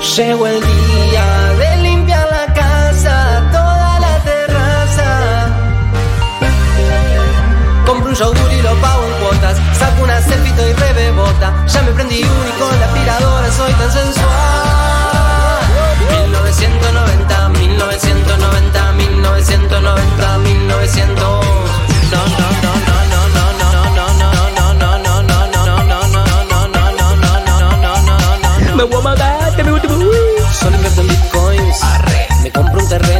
Llegó el día de limpiar la casa, toda la terraza. Compro un yogur y lo pago en cuotas. Saco una cepito y rebebota. Ya me prendí uno y con la aspiradora soy tan sensual. 1990, 1990, 1990, 1900. No, no, no, no. Me voy a matar. Solo invierto en bitcoins. Arre. Me compro un terreno.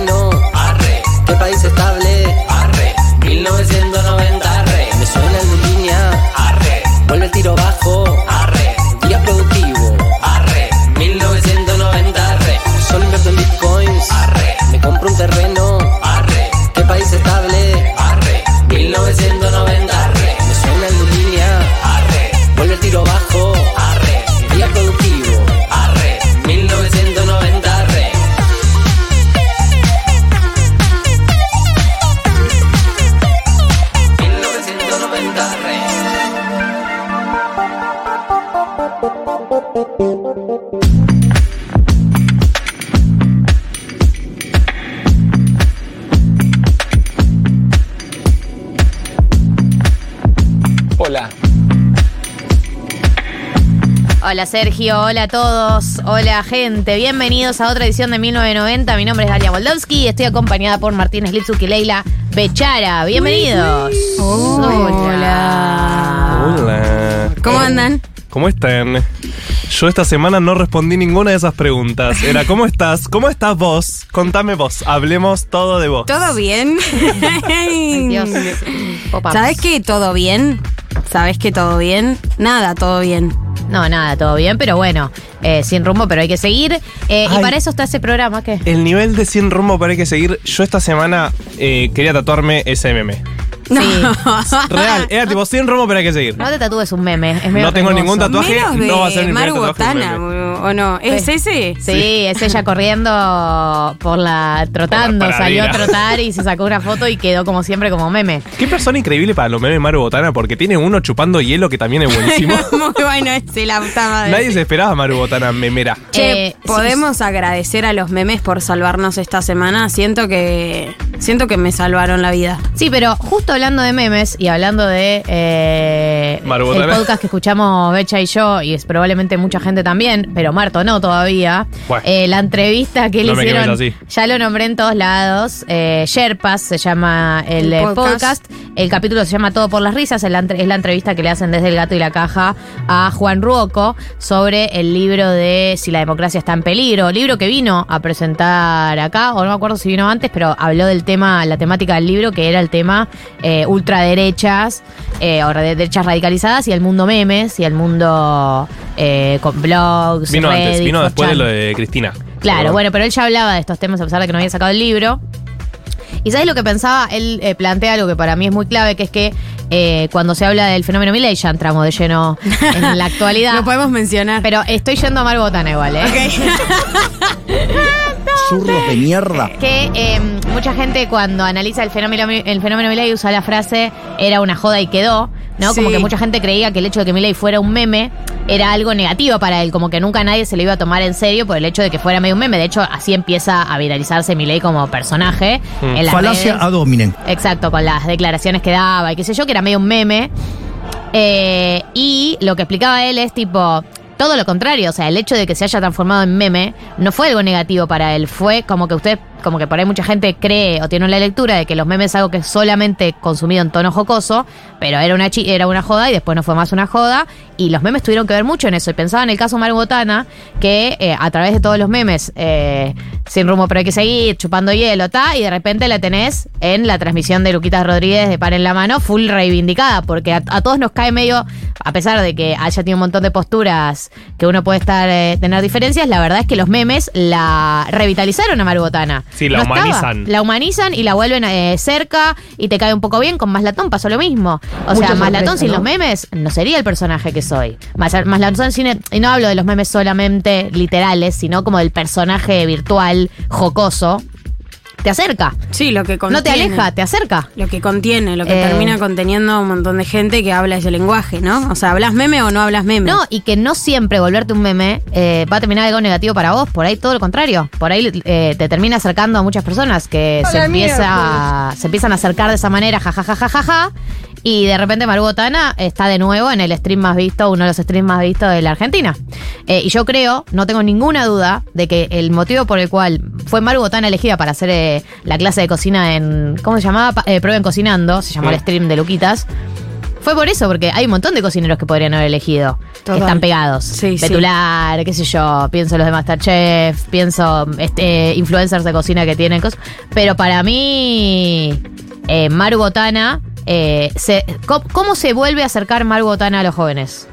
Hola Sergio, hola a todos, hola gente, bienvenidos a otra edición de 1990. Mi nombre es Dalia Moldovsky y estoy acompañada por Martínez Lipsuk y Leila Bechara. Bienvenidos. Hola. Hola. ¿Cómo andan? ¿Cómo están? Yo esta semana no respondí ninguna de esas preguntas. Era, ¿cómo estás? ¿Cómo estás vos? Contame vos. Hablemos todo de vos. ¿Todo bien? Ay, Dios. ¿Sabes qué? ¿Todo bien? ¿Sabes que todo bien? Nada, todo bien. No, nada, todo bien, pero bueno, eh, sin rumbo, pero hay que seguir. Eh, y Ay. para eso está ese programa que... El nivel de 100 rumbo para hay que seguir. Yo esta semana eh, quería tatuarme ese meme. Sí. Real, era tipo 100 rumbo para hay que seguir. No te tatúes un meme, es medio No tengo ningún tatuaje. Menos de no va a ser mi primer Maru tatuaje, Botana, meme. ¿o no? ¿Es ese? Sí, es ella corriendo por la trotando, Por la salió a trotar y se sacó una foto y quedó como siempre como meme. Qué persona increíble para los memes Maru Botana, porque tiene uno chupando hielo que también es buenísimo. Muy bueno ese, la puta madre. Nadie se esperaba a Maru Botana, memera. Che, Eh, sí, ¿podemos agradecer a los memes por salvarnos esta semana? Siento que siento que me salvaron la vida. Sí, pero justo hablando de memes y hablando de eh, Maru el podcast que escuchamos Becha y yo, y es probablemente mucha gente también, pero Marto no todavía, Bueno. eh, la entrevista que No le hicieron, ya lo nombré en todos lados, eh, Sherpas se llama el, El eh, podcast. podcast. el capítulo se llama Todo por las risas, es la, es la entrevista que le hacen desde El Gato y la Caja a Juan Ruoco sobre el libro de Si la democracia está en peligro, libro que vino a presentar acá, o no me acuerdo si vino antes, pero habló del tema, la temática del libro, que era el tema eh, ultraderechas eh, o de- derechas radicalizadas y el mundo memes y el mundo eh, con blogs. Vino antes, Reddit, vino después de 4chan. lo de Cristina. Claro, bueno, pero él ya hablaba de estos temas a pesar de que no había sacado el libro. Y ¿sabes lo que pensaba? Él eh, plantea algo que para mí es muy clave, que es que eh, cuando se habla del fenómeno Milley, ya entramos de lleno en la actualidad. Lo podemos mencionar. Pero estoy yendo a Mar Botana igual, ¿eh? Zurros de mierda. Que eh, mucha gente cuando analiza el fenómeno, el fenómeno Milley usa la frase era una joda y quedó, ¿no? Como que mucha gente creía que el hecho de que Milley fuera un meme era algo negativo para él, como que nunca nadie se lo iba a tomar en serio por el hecho de que fuera medio un meme. De hecho, así empieza a viralizarse Milley como personaje Mm. en las Falacia redes. ad hominem. Exacto, con las declaraciones que daba y qué sé yo, que era medio un meme. Eh, y lo que explicaba él es tipo. Todo lo contrario, o sea, el hecho de que se haya transformado en meme no fue algo negativo para él, fue como que usted, como que por ahí mucha gente cree o tiene la lectura de que los memes es algo que es solamente consumido en tono jocoso, pero era una, chi- era una joda y después no fue más una joda, y los memes tuvieron que ver mucho en eso. Y pensaba en el caso Maru Botana, que eh, a través de todos los memes, eh, sin rumbo pero hay que seguir, chupando hielo, y de repente la tenés en la transmisión de Luquitas Rodríguez de Pan en la Mano, full reivindicada, porque a, a todos nos cae medio, a pesar de que haya tenido un montón de posturas que uno puede estar eh, tener diferencias, la verdad es que los memes la revitalizaron a Maru Botana. Sí, la humanizan. La humanizan y la vuelven eh, cerca y te cae un poco bien. Con Maslatón pasó lo mismo. O Mucha sea, Maslatón sorpresa, sin ¿no? los memes no sería el personaje que soy. Mas- Maslatón sin y no hablo de los memes solamente literales, sino como del personaje virtual, jocoso. Te acerca. Sí, lo que contiene. No te aleja, te acerca. Lo que contiene, lo que Eh. termina conteniendo un montón de gente que habla ese lenguaje, ¿no? O sea, ¿hablas meme o no hablas meme? No, y que no siempre volverte un meme eh, va a terminar algo negativo para vos. Por ahí todo lo contrario. Por ahí eh, te termina acercando a muchas personas que se, empieza, se empiezan a acercar de esa manera, jajajajaja. Y de repente Maru Botana está de nuevo en el stream más visto, uno de los streams más vistos de la Argentina. Eh, y yo creo, no tengo ninguna duda, de que el motivo por el cual fue Maru Botana elegida para hacer eh, la clase de cocina en. ¿Cómo se llamaba? Eh, Prueben Cocinando, se llamó el stream de Luquitas. Fue por eso, porque hay un montón de cocineros que podrían haber elegido. Que están pegados. Sí, sí. Betular, qué sé yo. Pienso los de Masterchef, pienso este, influencers de cocina que tienen cosas. Pero para mí, eh, Maru Botana. Eh, se- ¿cómo, cómo se vuelve a acercar Maru Botana a los jóvenes?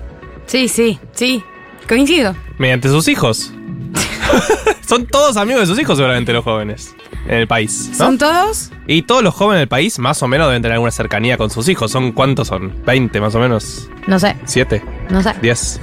Sí, sí, sí. Coincido. Mediante sus hijos. Son todos amigos de sus hijos, seguramente, los jóvenes en el país. ¿no? ¿Son todos? Y todos los jóvenes del país, más o menos, deben tener alguna cercanía con sus hijos. ¿Son cuántos son? ¿20 más o menos? No sé, ¿7? no sé. ¿10?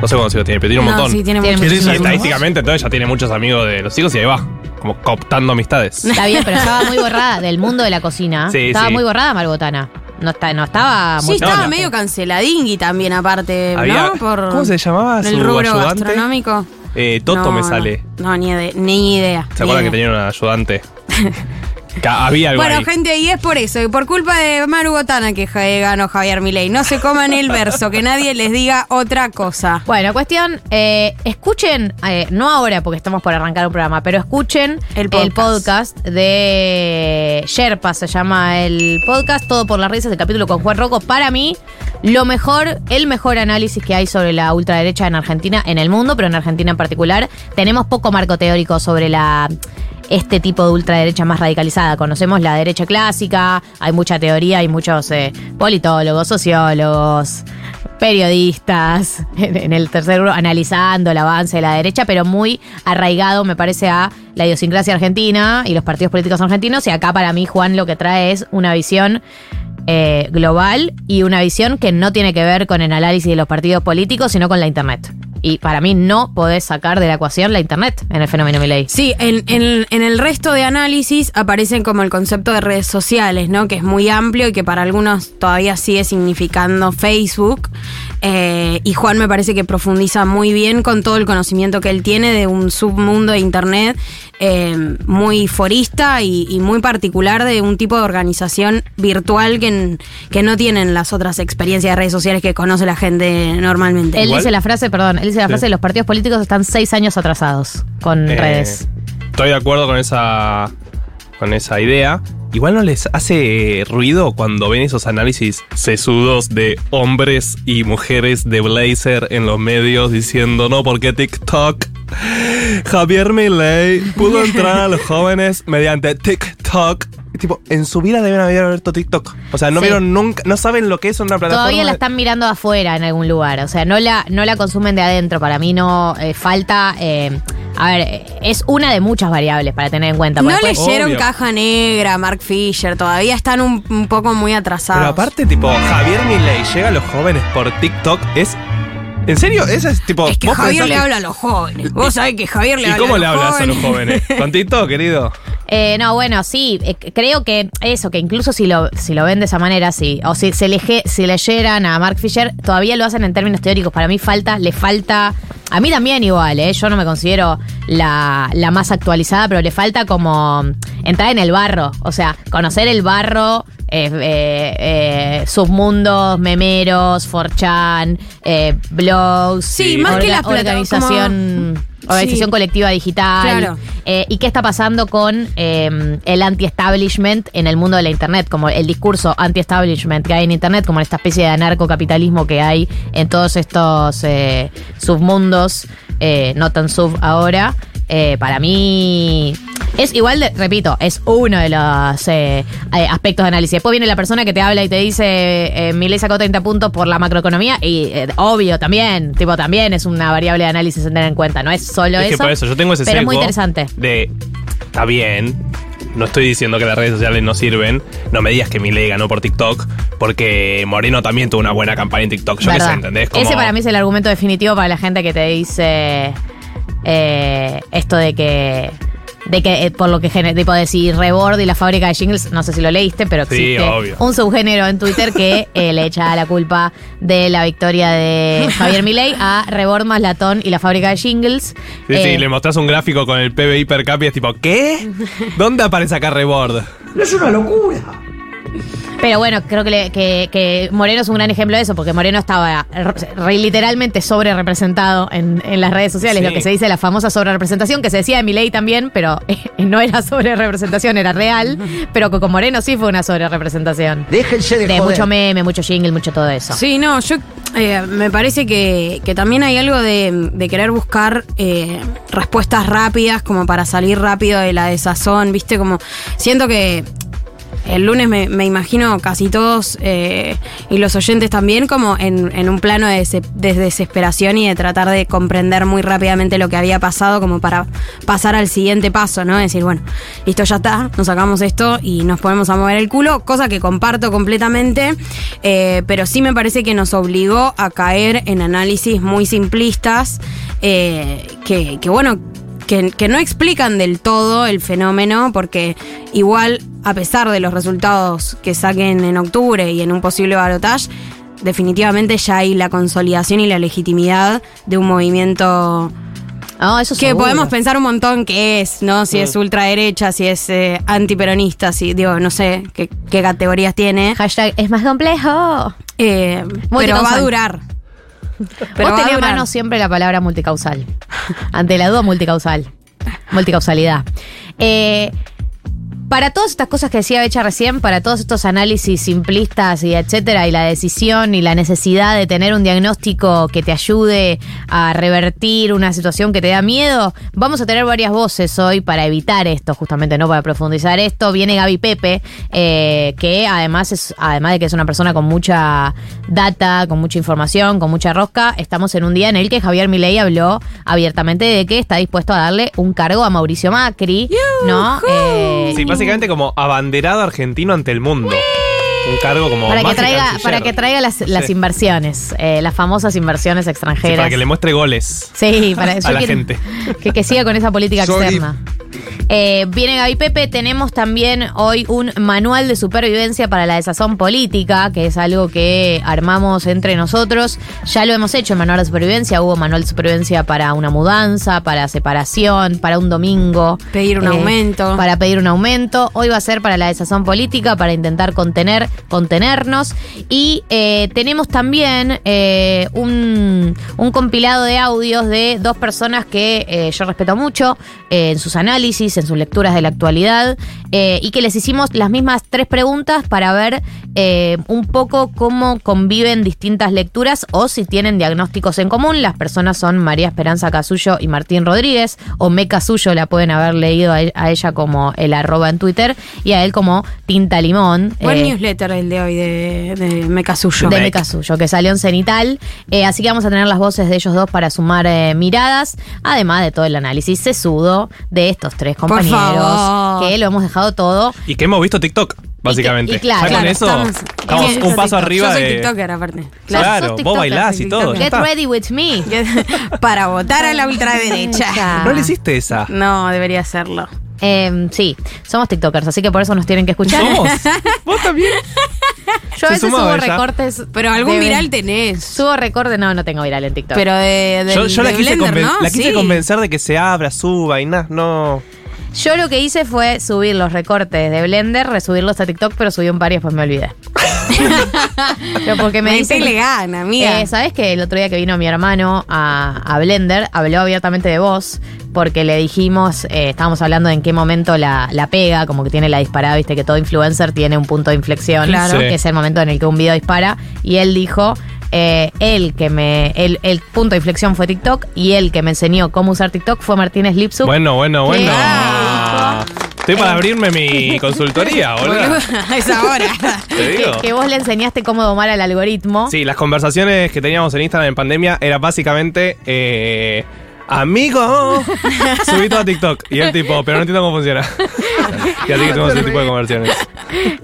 No sé cuántos hijos tiene, pero tiene un no, montón. sí, tiene, Tiene muchos. estadísticamente, entonces ya tiene muchos amigos de los hijos y ahí va. Como cooptando amistades. Está bien, pero estaba muy borrada del mundo de la cocina. Sí, estaba sí. muy borrada Maru Botana. No, está, no estaba Sí, muy estaba no. medio canceladingui también, aparte, Había- ¿no? Por ¿Cómo se llamaba el su rubro ayudante? gastronómico. Eh, Toto No, me no. sale. No, ni, ide- ni idea. ¿Se ni acuerdan que idea. tenía un ayudante? Había algo Bueno, ahí. gente, y es por eso, y por culpa de Maru Botana que ja- ganó Javier Milei. No se coman el verso, que nadie les diga otra cosa. Bueno, cuestión, eh, escuchen, eh, no ahora porque estamos por arrancar un programa, pero escuchen El podcast, de Sherpa, se llama el podcast, todo por las risas, el capítulo con Juan Rocco. Para mí, lo mejor, el mejor análisis que hay sobre la ultraderecha en Argentina, en el mundo, pero en Argentina en particular. Tenemos poco marco teórico sobre la este tipo de ultraderecha más radicalizada. Conocemos la derecha clásica, hay mucha teoría, hay muchos eh, politólogos, sociólogos, periodistas en, el tercer grupo analizando el avance de la derecha, pero muy arraigado, me parece, a la idiosincrasia argentina y los partidos políticos argentinos. Y acá para mí, Juan, lo que trae es una visión eh, global y una visión que no tiene que ver con el análisis de los partidos políticos, sino con la Internet. Y para mí no podés sacar de la ecuación la Internet en el fenómeno Milei. Sí, en, en- en el resto de análisis aparecen como el concepto de redes sociales, ¿no? Que es muy amplio y que para algunos todavía sigue significando Facebook. Eh, y Juan me parece que profundiza muy bien con todo el conocimiento que él tiene de un submundo de Internet eh, muy forista y, y muy particular de un tipo de organización virtual que, que no tienen las otras experiencias de redes sociales que conoce la gente normalmente. Él Igual- dice la frase, perdón, él dice la Sí. frase, los partidos políticos están seis años atrasados con Eh, redes. Estoy de acuerdo con esa, con esa idea. Igual no les hace ruido cuando ven esos análisis sesudos de hombres y mujeres de blazer en los medios diciendo no porque TikTok. Javier Milei pudo entrar a los jóvenes mediante TikTok. Tipo, en su vida deben haber abierto TikTok. O sea, no Sí. vieron nunca, no saben lo que es una plataforma. Todavía la están mirando afuera en algún lugar. O sea, no la, no la consumen de adentro. Para mí no eh, falta. eh, a ver, eh, es una de muchas variables para tener en cuenta. No después- leyeron Obvio. Caja Negra, Mark Fisher, todavía están un, un poco muy atrasados. Pero aparte, tipo, Javier Milei llega a los jóvenes por TikTok. Es. ¿En serio? Ese es tipo. Es que ¿vos Javier le que- habla a los jóvenes. Vos sabés que Javier le ¿Y habla cómo a le los hablas jóvenes. a los jóvenes? ¿Con TikTok, querido? Eh, no, bueno, sí, eh, creo que eso, que incluso si lo, si lo ven de esa manera, sí, o si, se leje- si leyeran a Mark Fisher, todavía lo hacen en términos teóricos. Para mí falta, le falta, a mí también igual, ¿eh? yo no me considero la, la más actualizada, pero le falta como entrar en el barro, o sea, conocer el barro. Eh, eh, eh, submundos, memeros, 4chan, eh, blogs, Sí, más que plata- organización, como- organización Sí. colectiva digital, Claro. eh, ¿Y qué está pasando con eh, el anti-establishment en el mundo de la Internet? Como el discurso anti-establishment que hay en Internet, como esta especie de anarcocapitalismo que hay en todos estos eh, submundos, eh, no tan sub ahora. Eh, para mí es igual, de, repito, es uno de los eh, eh, aspectos de análisis. Después viene la persona que te habla y te dice, eh, mi ley sacó 30 puntos por la macroeconomía y eh, obvio también, tipo también es una variable de análisis a tener en cuenta, no es solo es que eso. por eso yo tengo ese pero es muy interesante. De. Está bien. No estoy diciendo que las redes sociales no sirven. No me digas que Milei ganó por TikTok. Porque Moreno también tuvo una buena campaña en TikTok. Yo qué sé. ¿entendés? Como- Ese para mí es el argumento definitivo para la gente que te dice eh, esto de que de que eh, por lo que tipo decir Rebord y la fábrica de jingles, no sé si lo leíste, pero Sí, existe obvio. un subgénero en Twitter que eh, le echa la culpa de la victoria de Javier Milei a Rebord más Latón y la fábrica de jingles. Sí, Eh, sí, le mostrás un gráfico con el PBI per cápita y es tipo, ¿qué? ¿Dónde aparece acá Rebord? Pero bueno, creo que, le- que- que Moreno es un gran ejemplo de eso, porque Moreno estaba re- re- literalmente sobre representado en, en las redes sociales, Sí. lo que se dice la famosa sobre representación, que se decía de Milei también, pero eh, no era sobre representación, era real, pero con Moreno sí fue una sobre representación. Déjense de, De joder. mucho meme, mucho jingle, mucho todo eso. Sí, no, yo eh, me parece que, que también hay algo de, de querer buscar eh, respuestas rápidas como para salir rápido de la desazón, ¿viste? Como siento que el lunes me, imagino casi todos eh, y los oyentes también como en, un plano de desesperación y de tratar de comprender muy rápidamente lo que había pasado como para pasar al siguiente paso, ¿no? Decir, bueno, listo, ya está, nos sacamos esto y nos ponemos a mover el culo, cosa que comparto completamente, eh, pero sí me parece que nos obligó a caer en análisis muy simplistas eh, que, que, bueno, que, que no explican del todo el fenómeno, porque igual, a pesar de los resultados que saquen en octubre y en un posible balotaje, definitivamente ya hay la consolidación y la legitimidad de un movimiento No, eso que seguro. podemos pensar un montón que es, ¿no? Si es ultraderecha, si es eh, antiperonista, si, digo, no sé qué, qué categorías tiene. Hashtag es más complejo. Eh, pero va a durar. Vos Pero tenés a mano siempre la palabra multicausal. Ante la duda, multicausal. Multicausalidad. Eh, para todas estas cosas que decía Becha recién, para todos estos análisis simplistas y etcétera, y la decisión y la necesidad de tener un diagnóstico que te ayude a revertir una situación que te da miedo, vamos a tener varias voces hoy para evitar esto, justamente no para profundizar esto. Viene Gaby Pepe, eh, que además es, además de que es una persona con mucha data, con mucha información, con mucha rosca, estamos en un día en el que Javier Milei habló abiertamente de que está dispuesto a darle un cargo a Mauricio Macri, ¿no? Eh, Sí, básicamente como abanderado argentino ante el mundo. Un cargo como para que traiga, canciller. para que traiga las, las Sí. inversiones, eh, las famosas inversiones Sí, extranjeras. para que le muestre goles. Sí, para A la quiero gente. Que, que siga con esa política Sorry. externa. Eh, viene Gaby Pepe, tenemos también hoy un manual de supervivencia para la desazón política, que es algo que armamos entre nosotros. Ya lo hemos hecho, el manual de supervivencia. Hubo manual de supervivencia para una mudanza, para separación, para un domingo. Pedir un eh, aumento. Para pedir un aumento. Hoy va a ser para la desazón política, para intentar contener, contenernos. Y eh, tenemos también un, un compilado de audios de dos personas que yo respeto mucho en sus análisis, en sus lecturas de la actualidad, eh, y que les hicimos las mismas tres preguntas para ver eh, un poco cómo conviven distintas lecturas o si tienen diagnósticos en común. Las personas son María Esperanza Casullo y Martín Rodríguez, o Me Casullo la pueden haber leído a, a ella como el arroba en Twitter y a él como Tinta Limón. Buen Eh, newsletter el de hoy de, de Mecasuyo. de Meca Suyo, que salió en Cenital. Eh, así que vamos a tener las voces de ellos dos para sumar eh, miradas, además de todo el análisis sesudo de estos tres compañeros, favor. que lo hemos dejado todo. Y que hemos visto TikTok, básicamente. y claro, Ya con claro, eso estamos- un paso TikTok. arriba Yo soy de. TikToker, aparte. Claro, vos bailás y todo. Get está. ready with me. Para votar a la ultraderecha. No le hiciste esa. No, debería hacerlo. Eh, sí, somos TikTokers, así que por eso nos tienen que escuchar. ¿Somos? ¿Vos también? Yo a veces subo ella. recortes. Pero algún de- viral tenés. Subo recortes, no, no tengo viral en TikTok. Pero de, del- Yo, yo la, de quise Blender, conven- ¿no? la quise Sí. convencer de que se abra, suba y nada. No. Yo lo que hice fue subir los recortes de Blender, resubirlos a TikTok, pero subí un par y después me olvidé. pero porque me dicen... Metele gana, amiga. Eh, ¿Sabes que el otro día que vino mi hermano a, a Blender, habló abiertamente de vos? Porque le dijimos, eh, estábamos hablando de en qué momento la, la pega, como que tiene la disparada, viste que todo influencer tiene un punto de inflexión, Claro. Sí. que es el momento en el que un video dispara. Y él dijo, eh, él que me, el, el punto de inflexión fue TikTok y él que me enseñó cómo usar TikTok fue Martínez Lipsuk. Bueno, bueno, bueno. Ah. Estoy para abrirme mi consultoría, boludo. a esa hora. Te que, digo. que vos le enseñaste cómo domar al algoritmo. Sí, las conversaciones que teníamos en Instagram en pandemia era básicamente. eh, amigo, subí todo a TikTok. Y el tipo, pero no entiendo cómo funciona. y así que tenemos ese tipo de conversiones.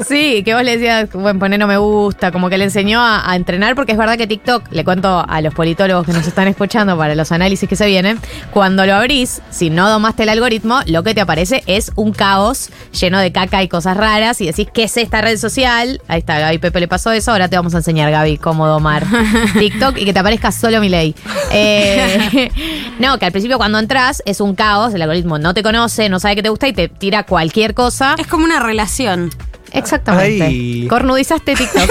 Sí, que vos le decías, bueno, poner no me gusta, como que le enseñó a, a entrenar, porque es verdad que TikTok, le cuento a los politólogos que nos están escuchando para los análisis que se vienen, cuando lo abrís, si no domaste el algoritmo, lo que te aparece es un caos lleno de caca y cosas raras, y decís, ¿qué es esta red social? Ahí está, Gaby Pepe le pasó eso, ahora te vamos a enseñar, Gaby, cómo domar TikTok y que te aparezca solo mi ley. Eh, no, que al principio cuando entras es un caos, el algoritmo no te conoce, no sabe qué te gusta y te tira cualquier cosa. Es como una relación. Exactamente. Ay. Cornudizaste TikTok.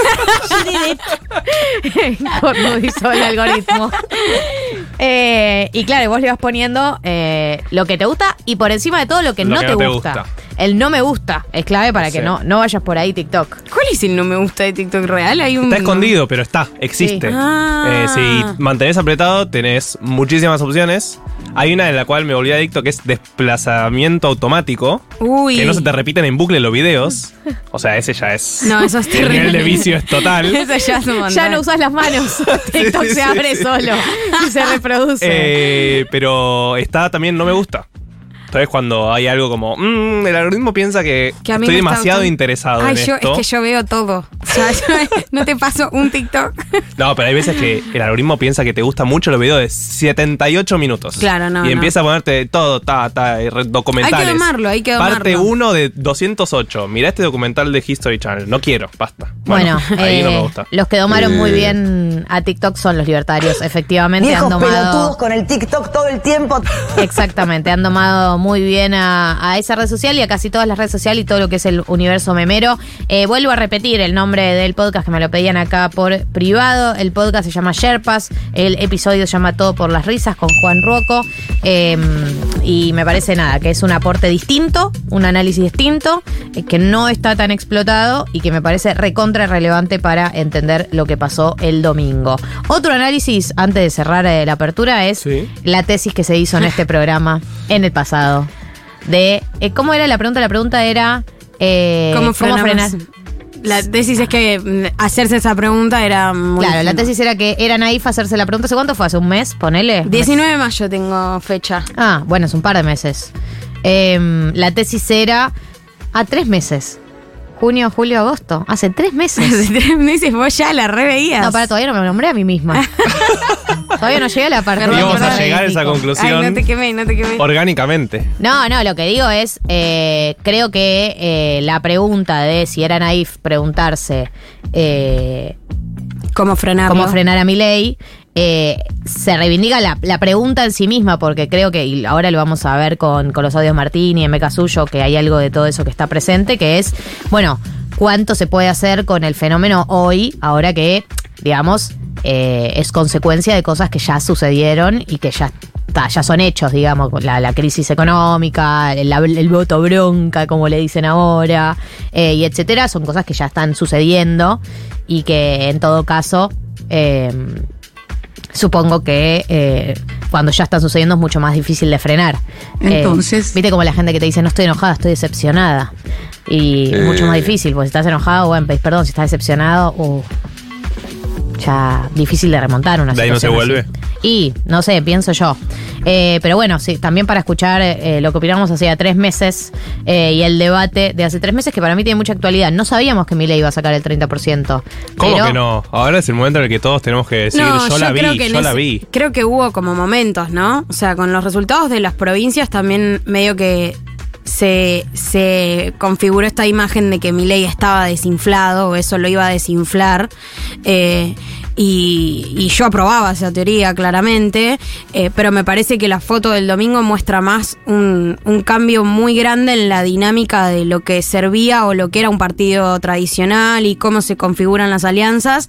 Cornudizó el algoritmo. Eh, y claro, vos le vas poniendo eh, lo que te gusta y por encima de todo lo que, Lo no, que te, no te gusta. El no me gusta es clave para que Sí. no, no vayas por ahí TikTok. ¿Cuál es el no me gusta de TikTok real? Hay un. Está escondido, pero está, existe. Sí. Ah. Eh, si mantenés apretado, tenés muchísimas opciones. Hay una en la cual me volví adicto que es desplazamiento automático. Uy. Que no se te repiten en bucle los videos. O sea, ese ya es. No, eso es El nivel terrible. de vicio es total. Eso ya es un montón. Ya no usas las manos. TikTok sí, se abre sí. solo y se reproduce. Eh, pero está también no me gusta. Entonces cuando hay algo como, "Mm, el algoritmo piensa que, Que a mí estoy demasiado interesado Ay, en yo, esto. es que yo veo todo. O sea, yo no te paso un TikTok. No, pero hay veces que el algoritmo piensa que te gusta mucho los videos de 78 minutos. Claro, no, Y no. empieza a ponerte todo, ta, ta, re- documentales. Hay que domarlo, hay que domarlo. Parte 1 de 208. Mirá este documental de History Channel. No quiero, basta. Bueno, ahí no eh, me gusta. los que domaron muy Eh. bien a TikTok son los libertarios. Efectivamente, Viejos han domado. pelotudos con el TikTok todo el tiempo. Exactamente, han domado muy bien a, a esa red social y a casi todas las redes sociales y todo lo que es el universo memero. Eh, vuelvo a repetir el nombre del podcast que me lo pedían acá por privado. El podcast se llama Sherpas, el episodio se llama Todo por las risas con Juan Ruoco. Eh, y me parece nada, que es un aporte distinto, un análisis distinto, eh, que no está tan explotado y que me parece recontra relevante para entender lo que pasó el domingo. Otro análisis, antes de cerrar eh, la apertura, es Sí. la tesis que se hizo en este programa en el pasado. De eh, cómo era la pregunta, la pregunta era eh, ¿Cómo, frenar. frenamos? La tesis es que mm, hacerse esa pregunta era muy. Claro, la tesis era que era naif hacerse la pregunta. ¿Hace cuánto fue? ¿Hace un mes? Ponele. 19 de mayo tengo fecha. Ah, bueno, es un par de meses. Em, la tesis era a tres meses. Junio, julio, agosto. Hace tres meses. Hace tres meses vos ya la reveías. No, para todavía no me nombré a mí misma. todavía no llegué a la parte. De Íbamos a llegar a esa conclusión Ay, no te quemé, no te quemé. orgánicamente. No, no, lo que digo es, eh, creo que eh, la pregunta de si era naif preguntarse eh, ¿Cómo frenarlo? cómo frenar a mi ley, se reivindica la, pregunta en sí misma, porque creo que, ahora lo vamos a ver con, con los audios Martín y Meca Suyo, que hay algo de todo eso que está presente, que es, bueno, cuánto se puede hacer con el fenómeno hoy, ahora que, digamos, eh, es consecuencia de cosas que ya sucedieron y que ya ya son hechos, digamos, la, crisis económica, el, voto bronca, como le dicen ahora, eh, y etcétera, son cosas que ya están sucediendo y que en todo caso, eh, supongo que eh, cuando ya están sucediendo es mucho más difícil de frenar. Eh, Entonces- Viste como la gente que te dice, no estoy enojada, estoy decepcionada. Y es mucho más difícil, porque si estás enojado, bueno, pedís perdón, si estás decepcionado, uh, ya difícil de remontar una De ahí no se situación vuelve. así. Y, no sé, pienso yo. Eh, pero bueno, sí, también para escuchar eh, lo que opinamos hace tres meses eh, y el debate de hace tres meses, que para mí tiene mucha actualidad. No sabíamos que Milei iba a sacar el 30%. ¿Cómo pero- que no? Ahora es el momento en el que todos tenemos que decir, yo, la vi, yo la vi. Creo que hubo como momentos, ¿no? O sea, con los resultados de las provincias también medio que se, se configuró esta imagen de que Milei estaba desinflado o eso lo iba a desinflar. eh, y, yo aprobaba esa teoría claramente, eh, pero me parece que la foto del domingo muestra más un, cambio muy grande en la dinámica de lo que servía o lo que era un partido tradicional y cómo se configuran las alianzas,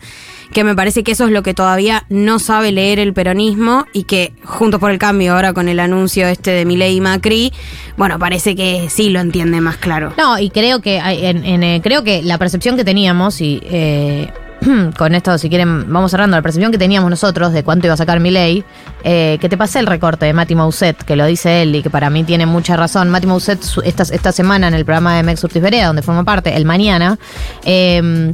que me parece que eso es lo que todavía no sabe leer el peronismo y que Juntos por el Cambio ahora con el anuncio este de Milei y Macri, bueno, parece que sí lo entiende más claro. No, y creo que en, eh, creo que la percepción que teníamos, y eh, con esto, si quieren, vamos cerrando, la percepción que teníamos nosotros de cuánto iba a sacar mi ley, que te pasé el recorte de Mati Mousset, que lo dice él y que para mí tiene mucha razón. Mati Mousset, esta, esta semana en el programa de Mex Urtis Vereda, donde forma parte, el mañana, eh,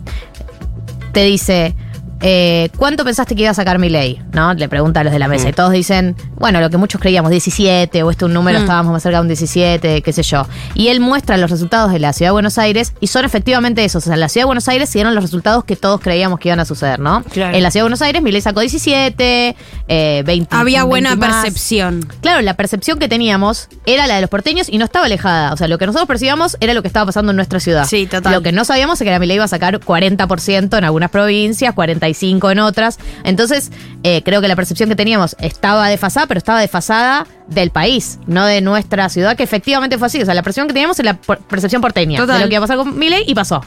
te dice. Eh, ¿cuánto pensaste que iba a sacar mi ley? ¿No? Le pregunta a los de la mesa. Mm. Y todos dicen, bueno, lo que muchos creíamos, 17, o este un número, Mm. estábamos más cerca de un 17, qué sé yo. Y él muestra los resultados de la Ciudad de Buenos Aires y son efectivamente esos. O sea, en la Ciudad de Buenos Aires se dieron los resultados que todos creíamos que iban a suceder, ¿no? Claro. En la Ciudad de Buenos Aires, mi ley sacó 17, eh, 20. Había buena 20 más. percepción. Claro, la percepción que teníamos era la de los porteños y no estaba alejada. O sea, lo que nosotros percibíamos era lo que estaba pasando en nuestra ciudad. Sí, total. Lo que no sabíamos es que la Milei iba a sacar 40% en algunas provincias, 45% en otras. Entonces, eh, creo que la percepción que teníamos estaba desfasada, pero estaba desfasada del país, no de nuestra ciudad, que efectivamente fue así. O sea, la percepción que teníamos es la percepción porteña Total. de lo que iba a pasar con Milei y pasó.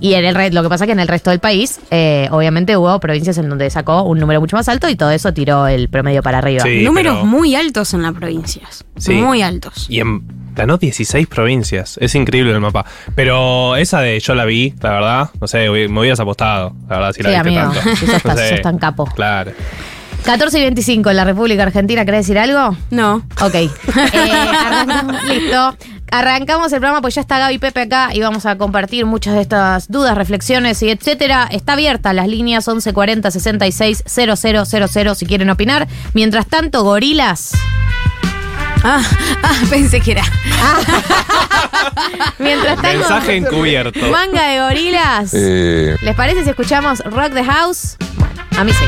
Y en el lo que pasa es que en el resto del país, eh, obviamente hubo provincias en donde sacó un número mucho más alto y todo eso tiró el promedio para arriba. Sí, Números pero- muy altos en las provincias. Sí. Muy altos. Y en, ganó 16 provincias. Es increíble el mapa. Pero esa de yo la vi, la verdad, no sé, me hubieras apostado, la verdad, si la Sí, viste amigo, tanto. si sos tan- No sé. sos tan capo. Claro. 14 y 25 en la República Argentina, ¿querés decir algo? No. Ok. Eh, arrancamos, listo. Arrancamos el programa, pues ya está Gaby Pepe acá y vamos a compartir muchas de estas dudas, reflexiones y etcétera. Está abierta las líneas 1140 66 000 si quieren opinar. Mientras tanto, gorilas. Ah, ah, pensé que era. Mientras tanto, Mensaje encubierto. manga de gorilas. Eh, ¿Les parece si escuchamos Rock the House? Bueno, a mí sí.